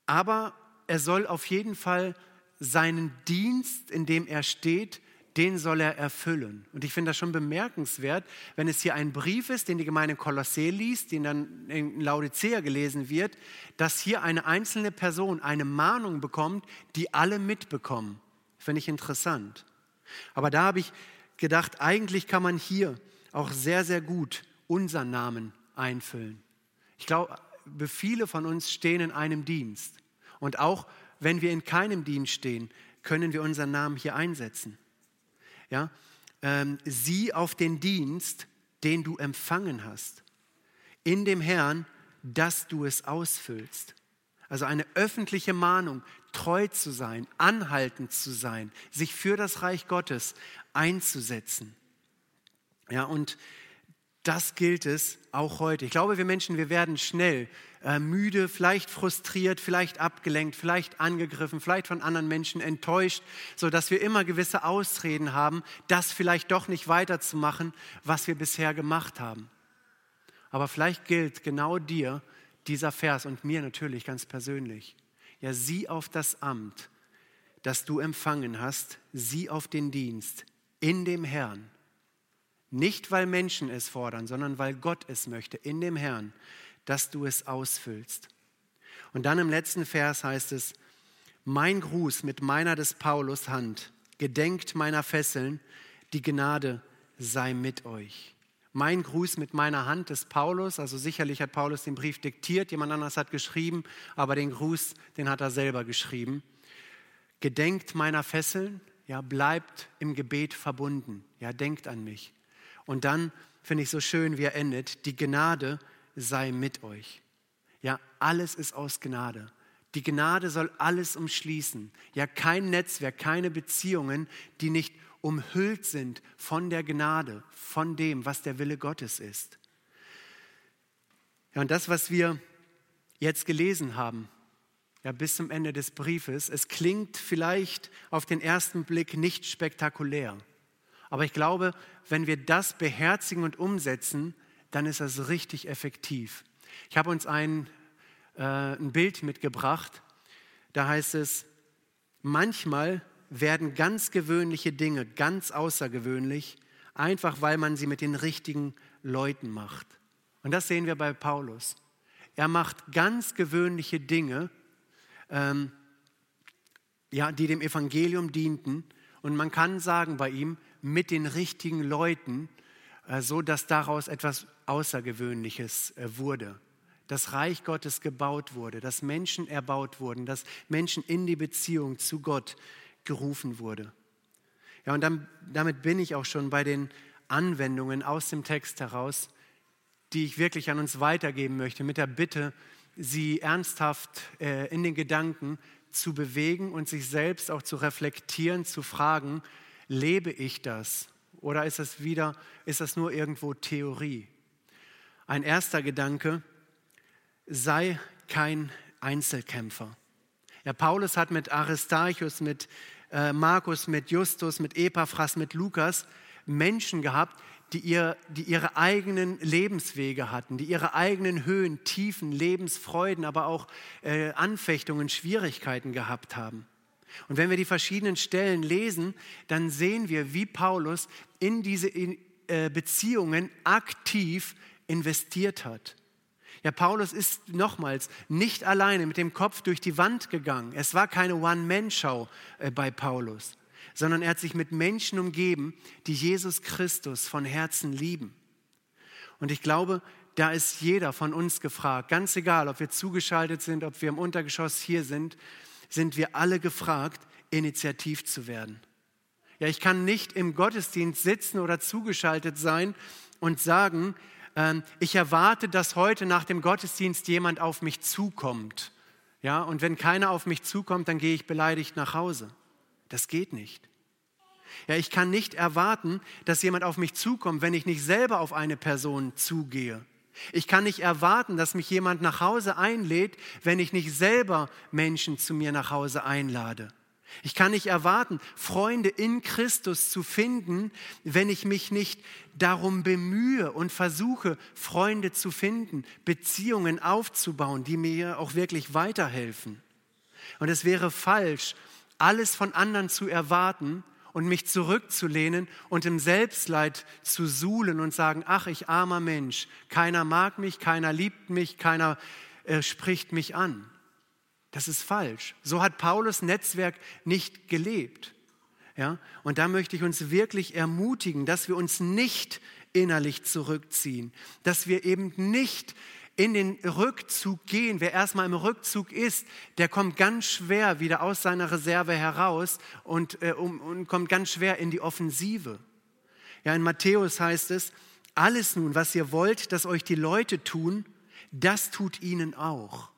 aber er soll auf jeden Fall seinen Dienst, in dem er steht, den soll er erfüllen. Und ich finde das schon bemerkenswert, wenn es hier ein Brief ist, den die Gemeinde Kolossee liest, den dann in Laodicea gelesen wird, dass hier eine einzelne Person eine Mahnung bekommt, die alle mitbekommen. Finde ich interessant. Aber da habe ich gedacht, eigentlich kann man hier auch sehr, sehr gut unseren Namen einfüllen. Ich glaube, viele von uns stehen in einem Dienst. Und auch wenn wir in keinem Dienst stehen, können wir unseren Namen hier einsetzen. Ja? Ähm, sieh auf den Dienst, den du empfangen hast. In dem Herrn, dass du es ausfüllst. Also eine öffentliche Mahnung, treu zu sein, anhaltend zu sein, sich für das Reich Gottes einzusetzen. Ja, und das gilt es auch heute. Ich glaube, wir Menschen, wir werden schnell äh, müde, vielleicht frustriert, vielleicht abgelenkt, vielleicht angegriffen, vielleicht von anderen Menschen enttäuscht, sodass wir immer gewisse Ausreden haben, das vielleicht doch nicht weiterzumachen, was wir bisher gemacht haben. Aber vielleicht gilt genau dir dieser Vers und mir natürlich ganz persönlich. Ja, sieh auf das Amt, das du empfangen hast, sieh auf den Dienst, in dem Herrn. Nicht, weil Menschen es fordern, sondern weil Gott es möchte, in dem Herrn, dass du es ausfüllst. Und dann im letzten Vers heißt es, mein Gruß mit meiner des Paulus Hand, gedenkt meiner Fesseln, die Gnade sei mit euch. Mein Gruß mit meiner Hand des Paulus, also sicherlich hat Paulus den Brief diktiert, jemand anders hat geschrieben, aber den Gruß, den hat er selber geschrieben. Gedenkt meiner Fesseln, ja, bleibt im Gebet verbunden. Ja, denkt an mich. Und dann finde ich so schön, wie er endet, die Gnade sei mit euch. Ja, alles ist aus Gnade. Die Gnade soll alles umschließen. Ja, kein Netzwerk, keine Beziehungen, die nicht umhüllt sind von der Gnade, von dem, was der Wille Gottes ist. Ja, und das, was wir jetzt gelesen haben, ja, bis zum Ende des Briefes. Es klingt vielleicht auf den ersten Blick nicht spektakulär. Aber ich glaube, wenn wir das beherzigen und umsetzen, dann ist das richtig effektiv. Ich habe uns ein, äh, ein Bild mitgebracht. Da heißt es, manchmal werden ganz gewöhnliche Dinge ganz außergewöhnlich, einfach weil man sie mit den richtigen Leuten macht. Und das sehen wir bei Paulus. Er macht ganz gewöhnliche Dinge ähm, ja, die dem Evangelium dienten. Und man kann sagen bei ihm, mit den richtigen Leuten, äh, so dass daraus etwas Außergewöhnliches äh, wurde. Das Reich Gottes gebaut wurde, dass Menschen erbaut wurden, dass Menschen in die Beziehung zu Gott gerufen wurde. Ja, und dann, damit bin ich auch schon bei den Anwendungen aus dem Text heraus, die ich wirklich an uns weitergeben möchte, mit der Bitte, sie ernsthaft äh, in den Gedanken zu bewegen und sich selbst auch zu reflektieren, zu fragen, lebe ich das oder ist das wieder, ist das nur irgendwo Theorie? Ein erster Gedanke, sei kein Einzelkämpfer. Ja, Paulus hat mit Aristarchus, mit äh, Markus, mit Justus, mit Epaphras, mit Lukas Menschen gehabt, die, ihr, die ihre eigenen Lebenswege hatten, die ihre eigenen Höhen, Tiefen, Lebensfreuden, aber auch äh, Anfechtungen, Schwierigkeiten gehabt haben. Und wenn wir die verschiedenen Stellen lesen, dann sehen wir, wie Paulus in diese äh, Beziehungen aktiv investiert hat. Ja, Paulus ist nochmals nicht alleine mit dem Kopf durch die Wand gegangen. Es war keine One-Man-Show äh, bei Paulus, sondern er hat sich mit Menschen umgeben, die Jesus Christus von Herzen lieben. Und ich glaube, da ist jeder von uns gefragt, ganz egal, ob wir zugeschaltet sind, ob wir im Untergeschoss hier sind, sind wir alle gefragt, initiativ zu werden. Ja, ich kann nicht im Gottesdienst sitzen oder zugeschaltet sein und sagen, ähm, ich erwarte, dass heute nach dem Gottesdienst jemand auf mich zukommt. Ja, und wenn keiner auf mich zukommt, dann gehe ich beleidigt nach Hause. Das geht nicht. Ja, ich kann nicht erwarten, dass jemand auf mich zukommt, wenn ich nicht selber auf eine Person zugehe. Ich kann nicht erwarten, dass mich jemand nach Hause einlädt, wenn ich nicht selber Menschen zu mir nach Hause einlade. Ich kann nicht erwarten, Freunde in Christus zu finden, wenn ich mich nicht darum bemühe und versuche, Freunde zu finden, Beziehungen aufzubauen, die mir auch wirklich weiterhelfen. Und es wäre falsch, alles von anderen zu erwarten und mich zurückzulehnen und im Selbstleid zu suhlen und sagen, ach, ich armer Mensch, keiner mag mich, keiner liebt mich, keiner äh, spricht mich an. Das ist falsch. So hat Paulus Netzwerk nicht gelebt. Ja? Und da möchte ich uns wirklich ermutigen, dass wir uns nicht innerlich zurückziehen, dass wir eben nicht in den Rückzug gehen. Wer erstmal im Rückzug ist, der kommt ganz schwer wieder aus seiner Reserve heraus und, äh, um, und kommt ganz schwer in die Offensive. Ja, in Matthäus heißt es, alles nun, was ihr wollt, dass euch die Leute tun, das tut ihnen auch.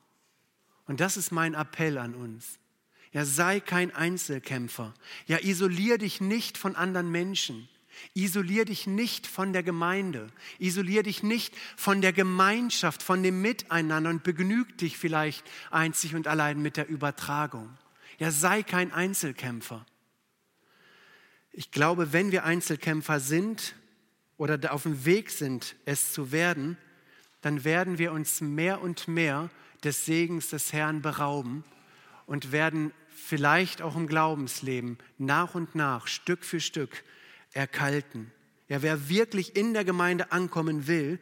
Und das ist mein Appell an uns. Ja, sei kein Einzelkämpfer. Ja, isolier dich nicht von anderen Menschen. Isolier dich nicht von der Gemeinde. Isolier dich nicht von der Gemeinschaft, von dem Miteinander und begnüg dich vielleicht einzig und allein mit der Übertragung. Ja, sei kein Einzelkämpfer. Ich glaube, wenn wir Einzelkämpfer sind oder auf dem Weg sind, es zu werden, dann werden wir uns mehr und mehr des Segens des Herrn berauben und werden vielleicht auch im Glaubensleben nach und nach, Stück für Stück erkalten. Ja, wer wirklich in der Gemeinde ankommen will,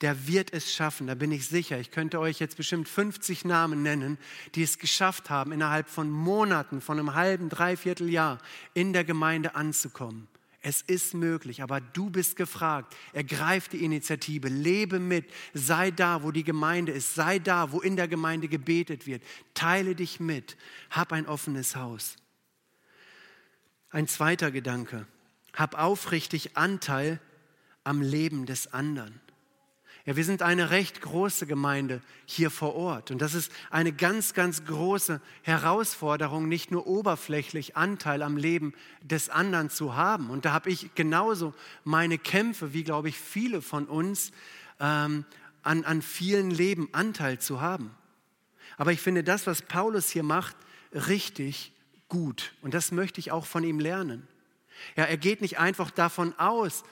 der wird es schaffen, da bin ich sicher. Ich könnte euch jetzt bestimmt 50 Namen nennen, die es geschafft haben, innerhalb von Monaten, von einem halben, dreiviertel Jahr in der Gemeinde anzukommen. Es ist möglich, aber du bist gefragt. Ergreif die Initiative, lebe mit, sei da, wo die Gemeinde ist, sei da, wo in der Gemeinde gebetet wird. Teile dich mit, hab ein offenes Haus. Ein zweiter Gedanke, hab aufrichtig Anteil am Leben des anderen. Ja, wir sind eine recht große Gemeinde hier vor Ort. Und das ist eine ganz, ganz große Herausforderung, nicht nur oberflächlich Anteil am Leben des anderen zu haben. Und da habe ich genauso meine Kämpfe, wie glaube ich viele von uns, ähm, an, an vielen Leben Anteil zu haben. Aber ich finde das, was Paulus hier macht, richtig gut. Und das möchte ich auch von ihm lernen. Ja, er geht nicht einfach davon aus,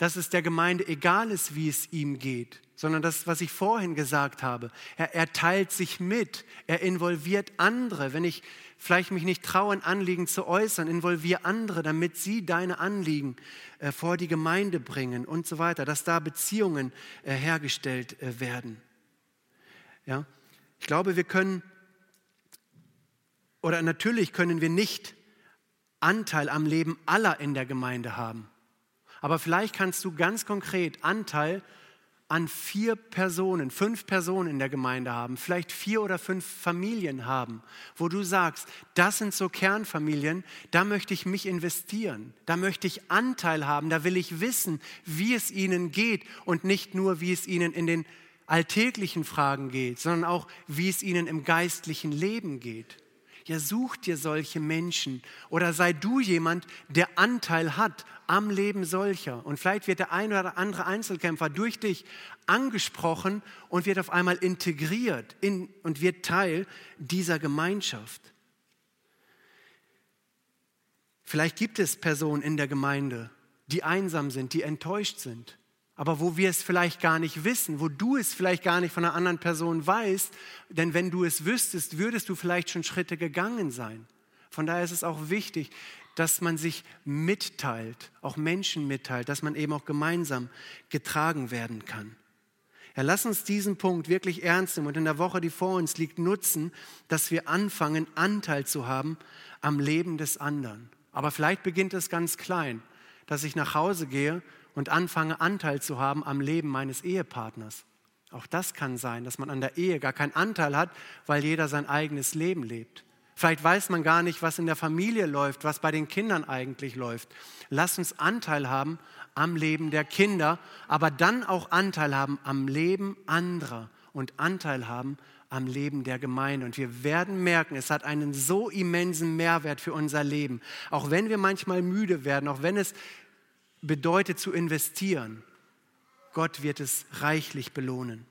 dass es der Gemeinde egal ist, wie es ihm geht, sondern das, was ich vorhin gesagt habe. Er, er teilt sich mit, er involviert andere. Wenn ich vielleicht mich nicht traue, ein Anliegen zu äußern, involviere andere, damit sie deine Anliegen äh, vor die Gemeinde bringen und so weiter, dass da Beziehungen äh, hergestellt äh, werden. Ja? Ich glaube, wir können, oder natürlich können wir nicht Anteil am Leben aller in der Gemeinde haben. Aber vielleicht kannst du ganz konkret Anteil an vier Personen, fünf Personen in der Gemeinde haben, vielleicht vier oder fünf Familien haben, wo du sagst, das sind so Kernfamilien, da möchte ich mich investieren, da möchte ich Anteil haben, da will ich wissen, wie es ihnen geht und nicht nur, wie es ihnen in den alltäglichen Fragen geht, sondern auch, wie es ihnen im geistlichen Leben geht. Ja, such dir solche Menschen oder sei du jemand, der Anteil hat am Leben solcher. Und vielleicht wird der eine oder andere Einzelkämpfer durch dich angesprochen und wird auf einmal integriert in, und wird Teil dieser Gemeinschaft. Vielleicht gibt es Personen in der Gemeinde, die einsam sind, die enttäuscht sind aber wo wir es vielleicht gar nicht wissen, wo du es vielleicht gar nicht von einer anderen Person weißt, denn wenn du es wüsstest, würdest du vielleicht schon Schritte gegangen sein. Von daher ist es auch wichtig, dass man sich mitteilt, auch Menschen mitteilt, dass man eben auch gemeinsam getragen werden kann. Ja, lass uns diesen Punkt wirklich ernst nehmen und in der Woche, die vor uns liegt, nutzen, dass wir anfangen, Anteil zu haben am Leben des anderen. Aber vielleicht beginnt es ganz klein, dass ich nach Hause gehe und anfange Anteil zu haben am Leben meines Ehepartners. Auch das kann sein, dass man an der Ehe gar keinen Anteil hat, weil jeder sein eigenes Leben lebt. Vielleicht weiß man gar nicht, was in der Familie läuft, was bei den Kindern eigentlich läuft. Lass uns Anteil haben am Leben der Kinder, aber dann auch Anteil haben am Leben anderer und Anteil haben am Leben der Gemeinde. Und wir werden merken, es hat einen so immensen Mehrwert für unser Leben. Auch wenn wir manchmal müde werden, auch wenn es bedeutet zu investieren. Gott wird es reichlich belohnen.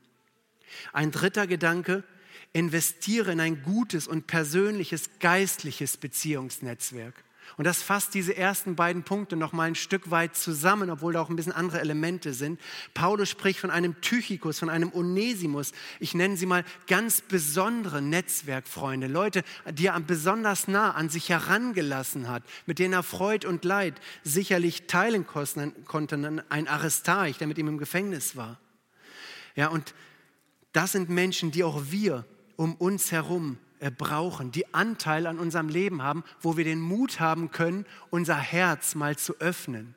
Ein dritter Gedanke, investiere in ein gutes und persönliches geistliches Beziehungsnetzwerk. Und das fasst diese ersten beiden Punkte noch mal ein Stück weit zusammen, obwohl da auch ein bisschen andere Elemente sind. Paulus spricht von einem Tychikus, von einem Onesimus. Ich nenne sie mal ganz besondere Netzwerkfreunde, Leute, die er besonders nah an sich herangelassen hat, mit denen er Freud und Leid sicherlich teilen konnte. Ein Aristarch, der mit ihm im Gefängnis war. Ja, und das sind Menschen, die auch wir um uns herum brauchen, die Anteil an unserem Leben haben, wo wir den Mut haben können, unser Herz mal zu öffnen,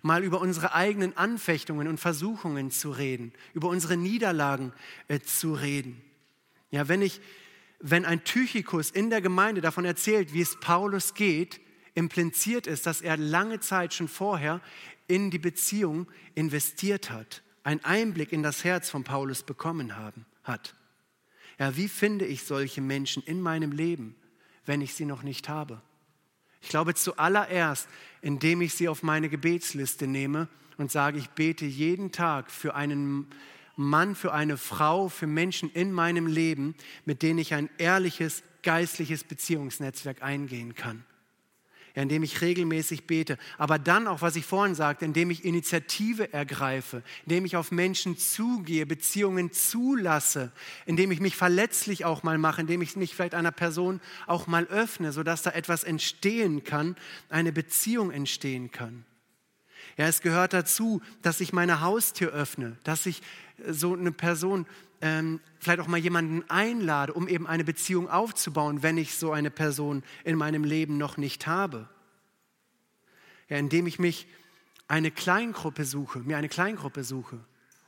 mal über unsere eigenen Anfechtungen und Versuchungen zu reden, über unsere Niederlagen äh, zu reden. Ja, wenn ich, wenn ein Tychikus in der Gemeinde davon erzählt, wie es Paulus geht, impliziert es, dass er lange Zeit schon vorher in die Beziehung investiert hat, einen Einblick in das Herz von Paulus bekommen haben, hat. Ja, wie finde ich solche Menschen in meinem Leben, wenn ich sie noch nicht habe? Ich glaube zuallererst, indem ich sie auf meine Gebetsliste nehme und sage, ich bete jeden Tag für einen Mann, für eine Frau, für Menschen in meinem Leben, mit denen ich ein ehrliches geistliches Beziehungsnetzwerk eingehen kann ja, indem ich regelmäßig bete, aber dann auch, was ich vorhin sagte, indem ich Initiative ergreife, indem ich auf Menschen zugehe, Beziehungen zulasse, indem ich mich verletzlich auch mal mache, indem ich mich vielleicht einer Person auch mal öffne, sodass da etwas entstehen kann, eine Beziehung entstehen kann. Ja, es gehört dazu, dass ich meine Haustür öffne, dass ich so eine Person ähm, vielleicht auch mal jemanden einlade, um eben eine Beziehung aufzubauen, wenn ich so eine Person in meinem Leben noch nicht habe. Ja, indem ich mich eine Kleingruppe suche, mir eine Kleingruppe suche.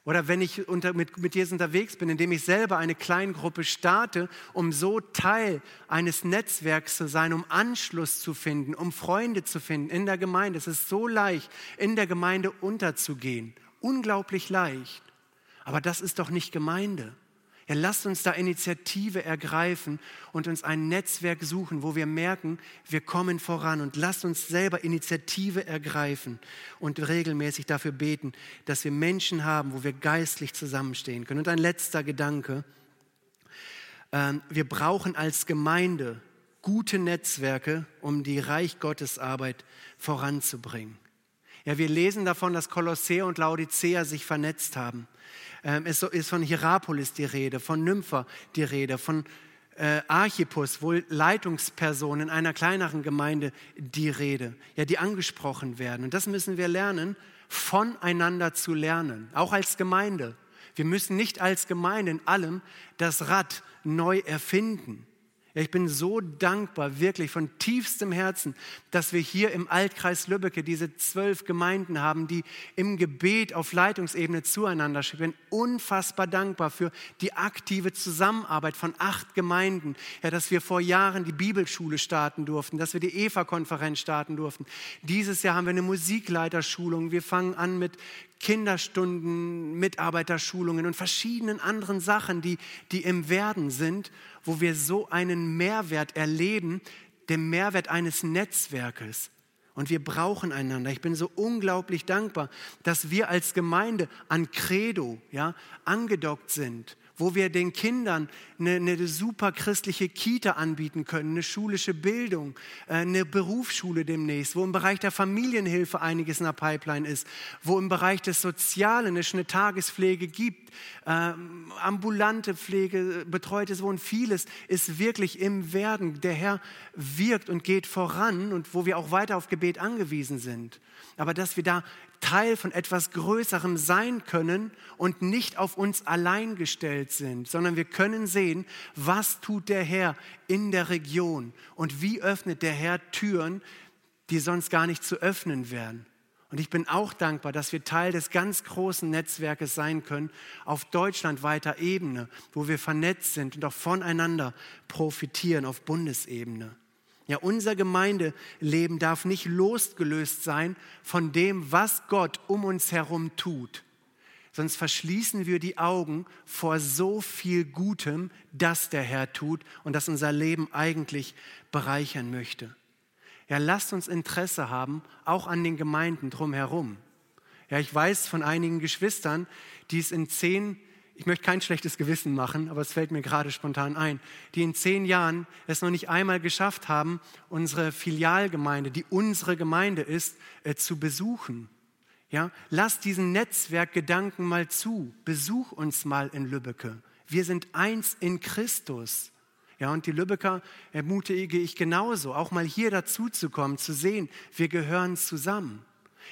Oder wenn ich unter, mit, mit Jesus unterwegs bin, indem ich selber eine Kleingruppe starte, um so Teil eines Netzwerks zu sein, um Anschluss zu finden, um Freunde zu finden in der Gemeinde. Es ist so leicht, in der Gemeinde unterzugehen. Unglaublich leicht. Aber das ist doch nicht Gemeinde. Ja, lasst uns da Initiative ergreifen und uns ein Netzwerk suchen, wo wir merken, wir kommen voran. Und lasst uns selber Initiative ergreifen und regelmäßig dafür beten, dass wir Menschen haben, wo wir geistlich zusammenstehen können. Und ein letzter Gedanke. Ähm, wir brauchen als Gemeinde gute Netzwerke, um die Reich Gottes Arbeit voranzubringen. Ja, wir lesen davon, dass Kolossee und Laodicea sich vernetzt haben. Ähm, es ist von Hierapolis die Rede, von Nympha die Rede, von äh, Archippus, wohl Leitungsperson in einer kleineren Gemeinde, die Rede, ja, die angesprochen werden. Und das müssen wir lernen, voneinander zu lernen, auch als Gemeinde. Wir müssen nicht als Gemeinde in allem das Rad neu erfinden. Ich bin so dankbar, wirklich von tiefstem Herzen, dass wir hier im Altkreis Lübbecke diese zwölf Gemeinden haben, die im Gebet auf Leitungsebene zueinander stehen. Ich bin unfassbar dankbar für die aktive Zusammenarbeit von acht Gemeinden, ja, dass wir vor Jahren die Bibelschule starten durften, dass wir die EVA-Konferenz starten durften. Dieses Jahr haben wir eine Musikleiterschulung. Wir fangen an mit Kinderstunden, Mitarbeiterschulungen und verschiedenen anderen Sachen, die, die im Werden sind wo wir so einen Mehrwert erleben, den Mehrwert eines Netzwerkes. Und wir brauchen einander. Ich bin so unglaublich dankbar, dass wir als Gemeinde an Credo ja, angedockt sind wo wir den Kindern eine, eine super christliche Kita anbieten können, eine schulische Bildung, äh, eine Berufsschule demnächst, wo im Bereich der Familienhilfe einiges in der Pipeline ist, wo im Bereich des Sozialen es eine Tagespflege gibt, ähm, ambulante Pflege, betreutes Wohnen, vieles ist wirklich im Werden. Der Herr wirkt und geht voran und wo wir auch weiter auf Gebet angewiesen sind. Aber dass wir da Teil von etwas Größerem sein können und nicht auf uns allein gestellt sind, sondern wir können sehen, was tut der Herr in der Region und wie öffnet der Herr Türen, die sonst gar nicht zu öffnen wären. Und ich bin auch dankbar, dass wir Teil des ganz großen Netzwerkes sein können auf deutschlandweiter Ebene, wo wir vernetzt sind und auch voneinander profitieren auf Bundesebene. Ja, unser Gemeindeleben darf nicht losgelöst sein von dem, was Gott um uns herum tut. Sonst verschließen wir die Augen vor so viel Gutem, das der Herr tut und das unser Leben eigentlich bereichern möchte. Ja, lasst uns Interesse haben, auch an den Gemeinden drumherum. Ja, ich weiß von einigen Geschwistern, die es in zehn ich möchte kein schlechtes Gewissen machen, aber es fällt mir gerade spontan ein, die in zehn Jahren es noch nicht einmal geschafft haben, unsere Filialgemeinde, die unsere Gemeinde ist, äh, zu besuchen. Ja, lass diesen Netzwerkgedanken mal zu. Besuch uns mal in Lübbecke. Wir sind eins in Christus. Ja, und die Lübecker ermutige ich genauso, auch mal hier dazu zu kommen, zu sehen, wir gehören zusammen.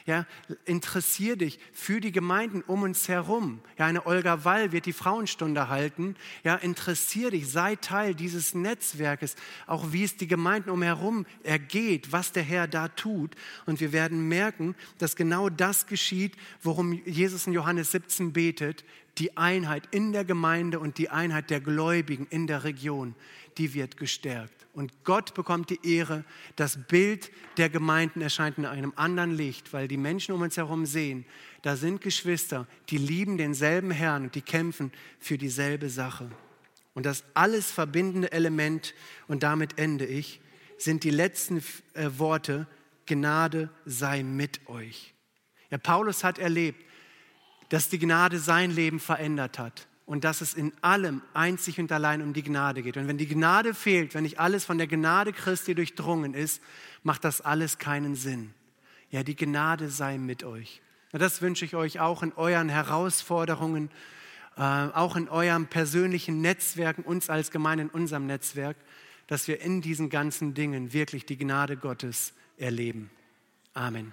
Ja, interessier dich für die Gemeinden um uns herum. Ja, eine Olga Wall wird die Frauenstunde halten. Ja, interessier dich, sei Teil dieses Netzwerkes, auch wie es die Gemeinden umherum ergeht, was der Herr da tut. Und wir werden merken, dass genau das geschieht, worum Jesus in Johannes 17 betet, die Einheit in der Gemeinde und die Einheit der Gläubigen in der Region, die wird gestärkt. Und Gott bekommt die Ehre. Das Bild der Gemeinden erscheint in einem anderen Licht, weil die Menschen um uns herum sehen, da sind Geschwister, die lieben denselben Herrn und die kämpfen für dieselbe Sache. Und das alles verbindende Element, und damit ende ich, sind die letzten äh, Worte, Gnade sei mit euch. Ja, Paulus hat erlebt, dass die Gnade sein Leben verändert hat und dass es in allem einzig und allein um die Gnade geht. Und wenn die Gnade fehlt, wenn nicht alles von der Gnade Christi durchdrungen ist, macht das alles keinen Sinn. Ja, die Gnade sei mit euch. Das wünsche ich euch auch in euren Herausforderungen, äh, auch in eurem persönlichen Netzwerken, uns als Gemeinde in unserem Netzwerk, dass wir in diesen ganzen Dingen wirklich die Gnade Gottes erleben. Amen.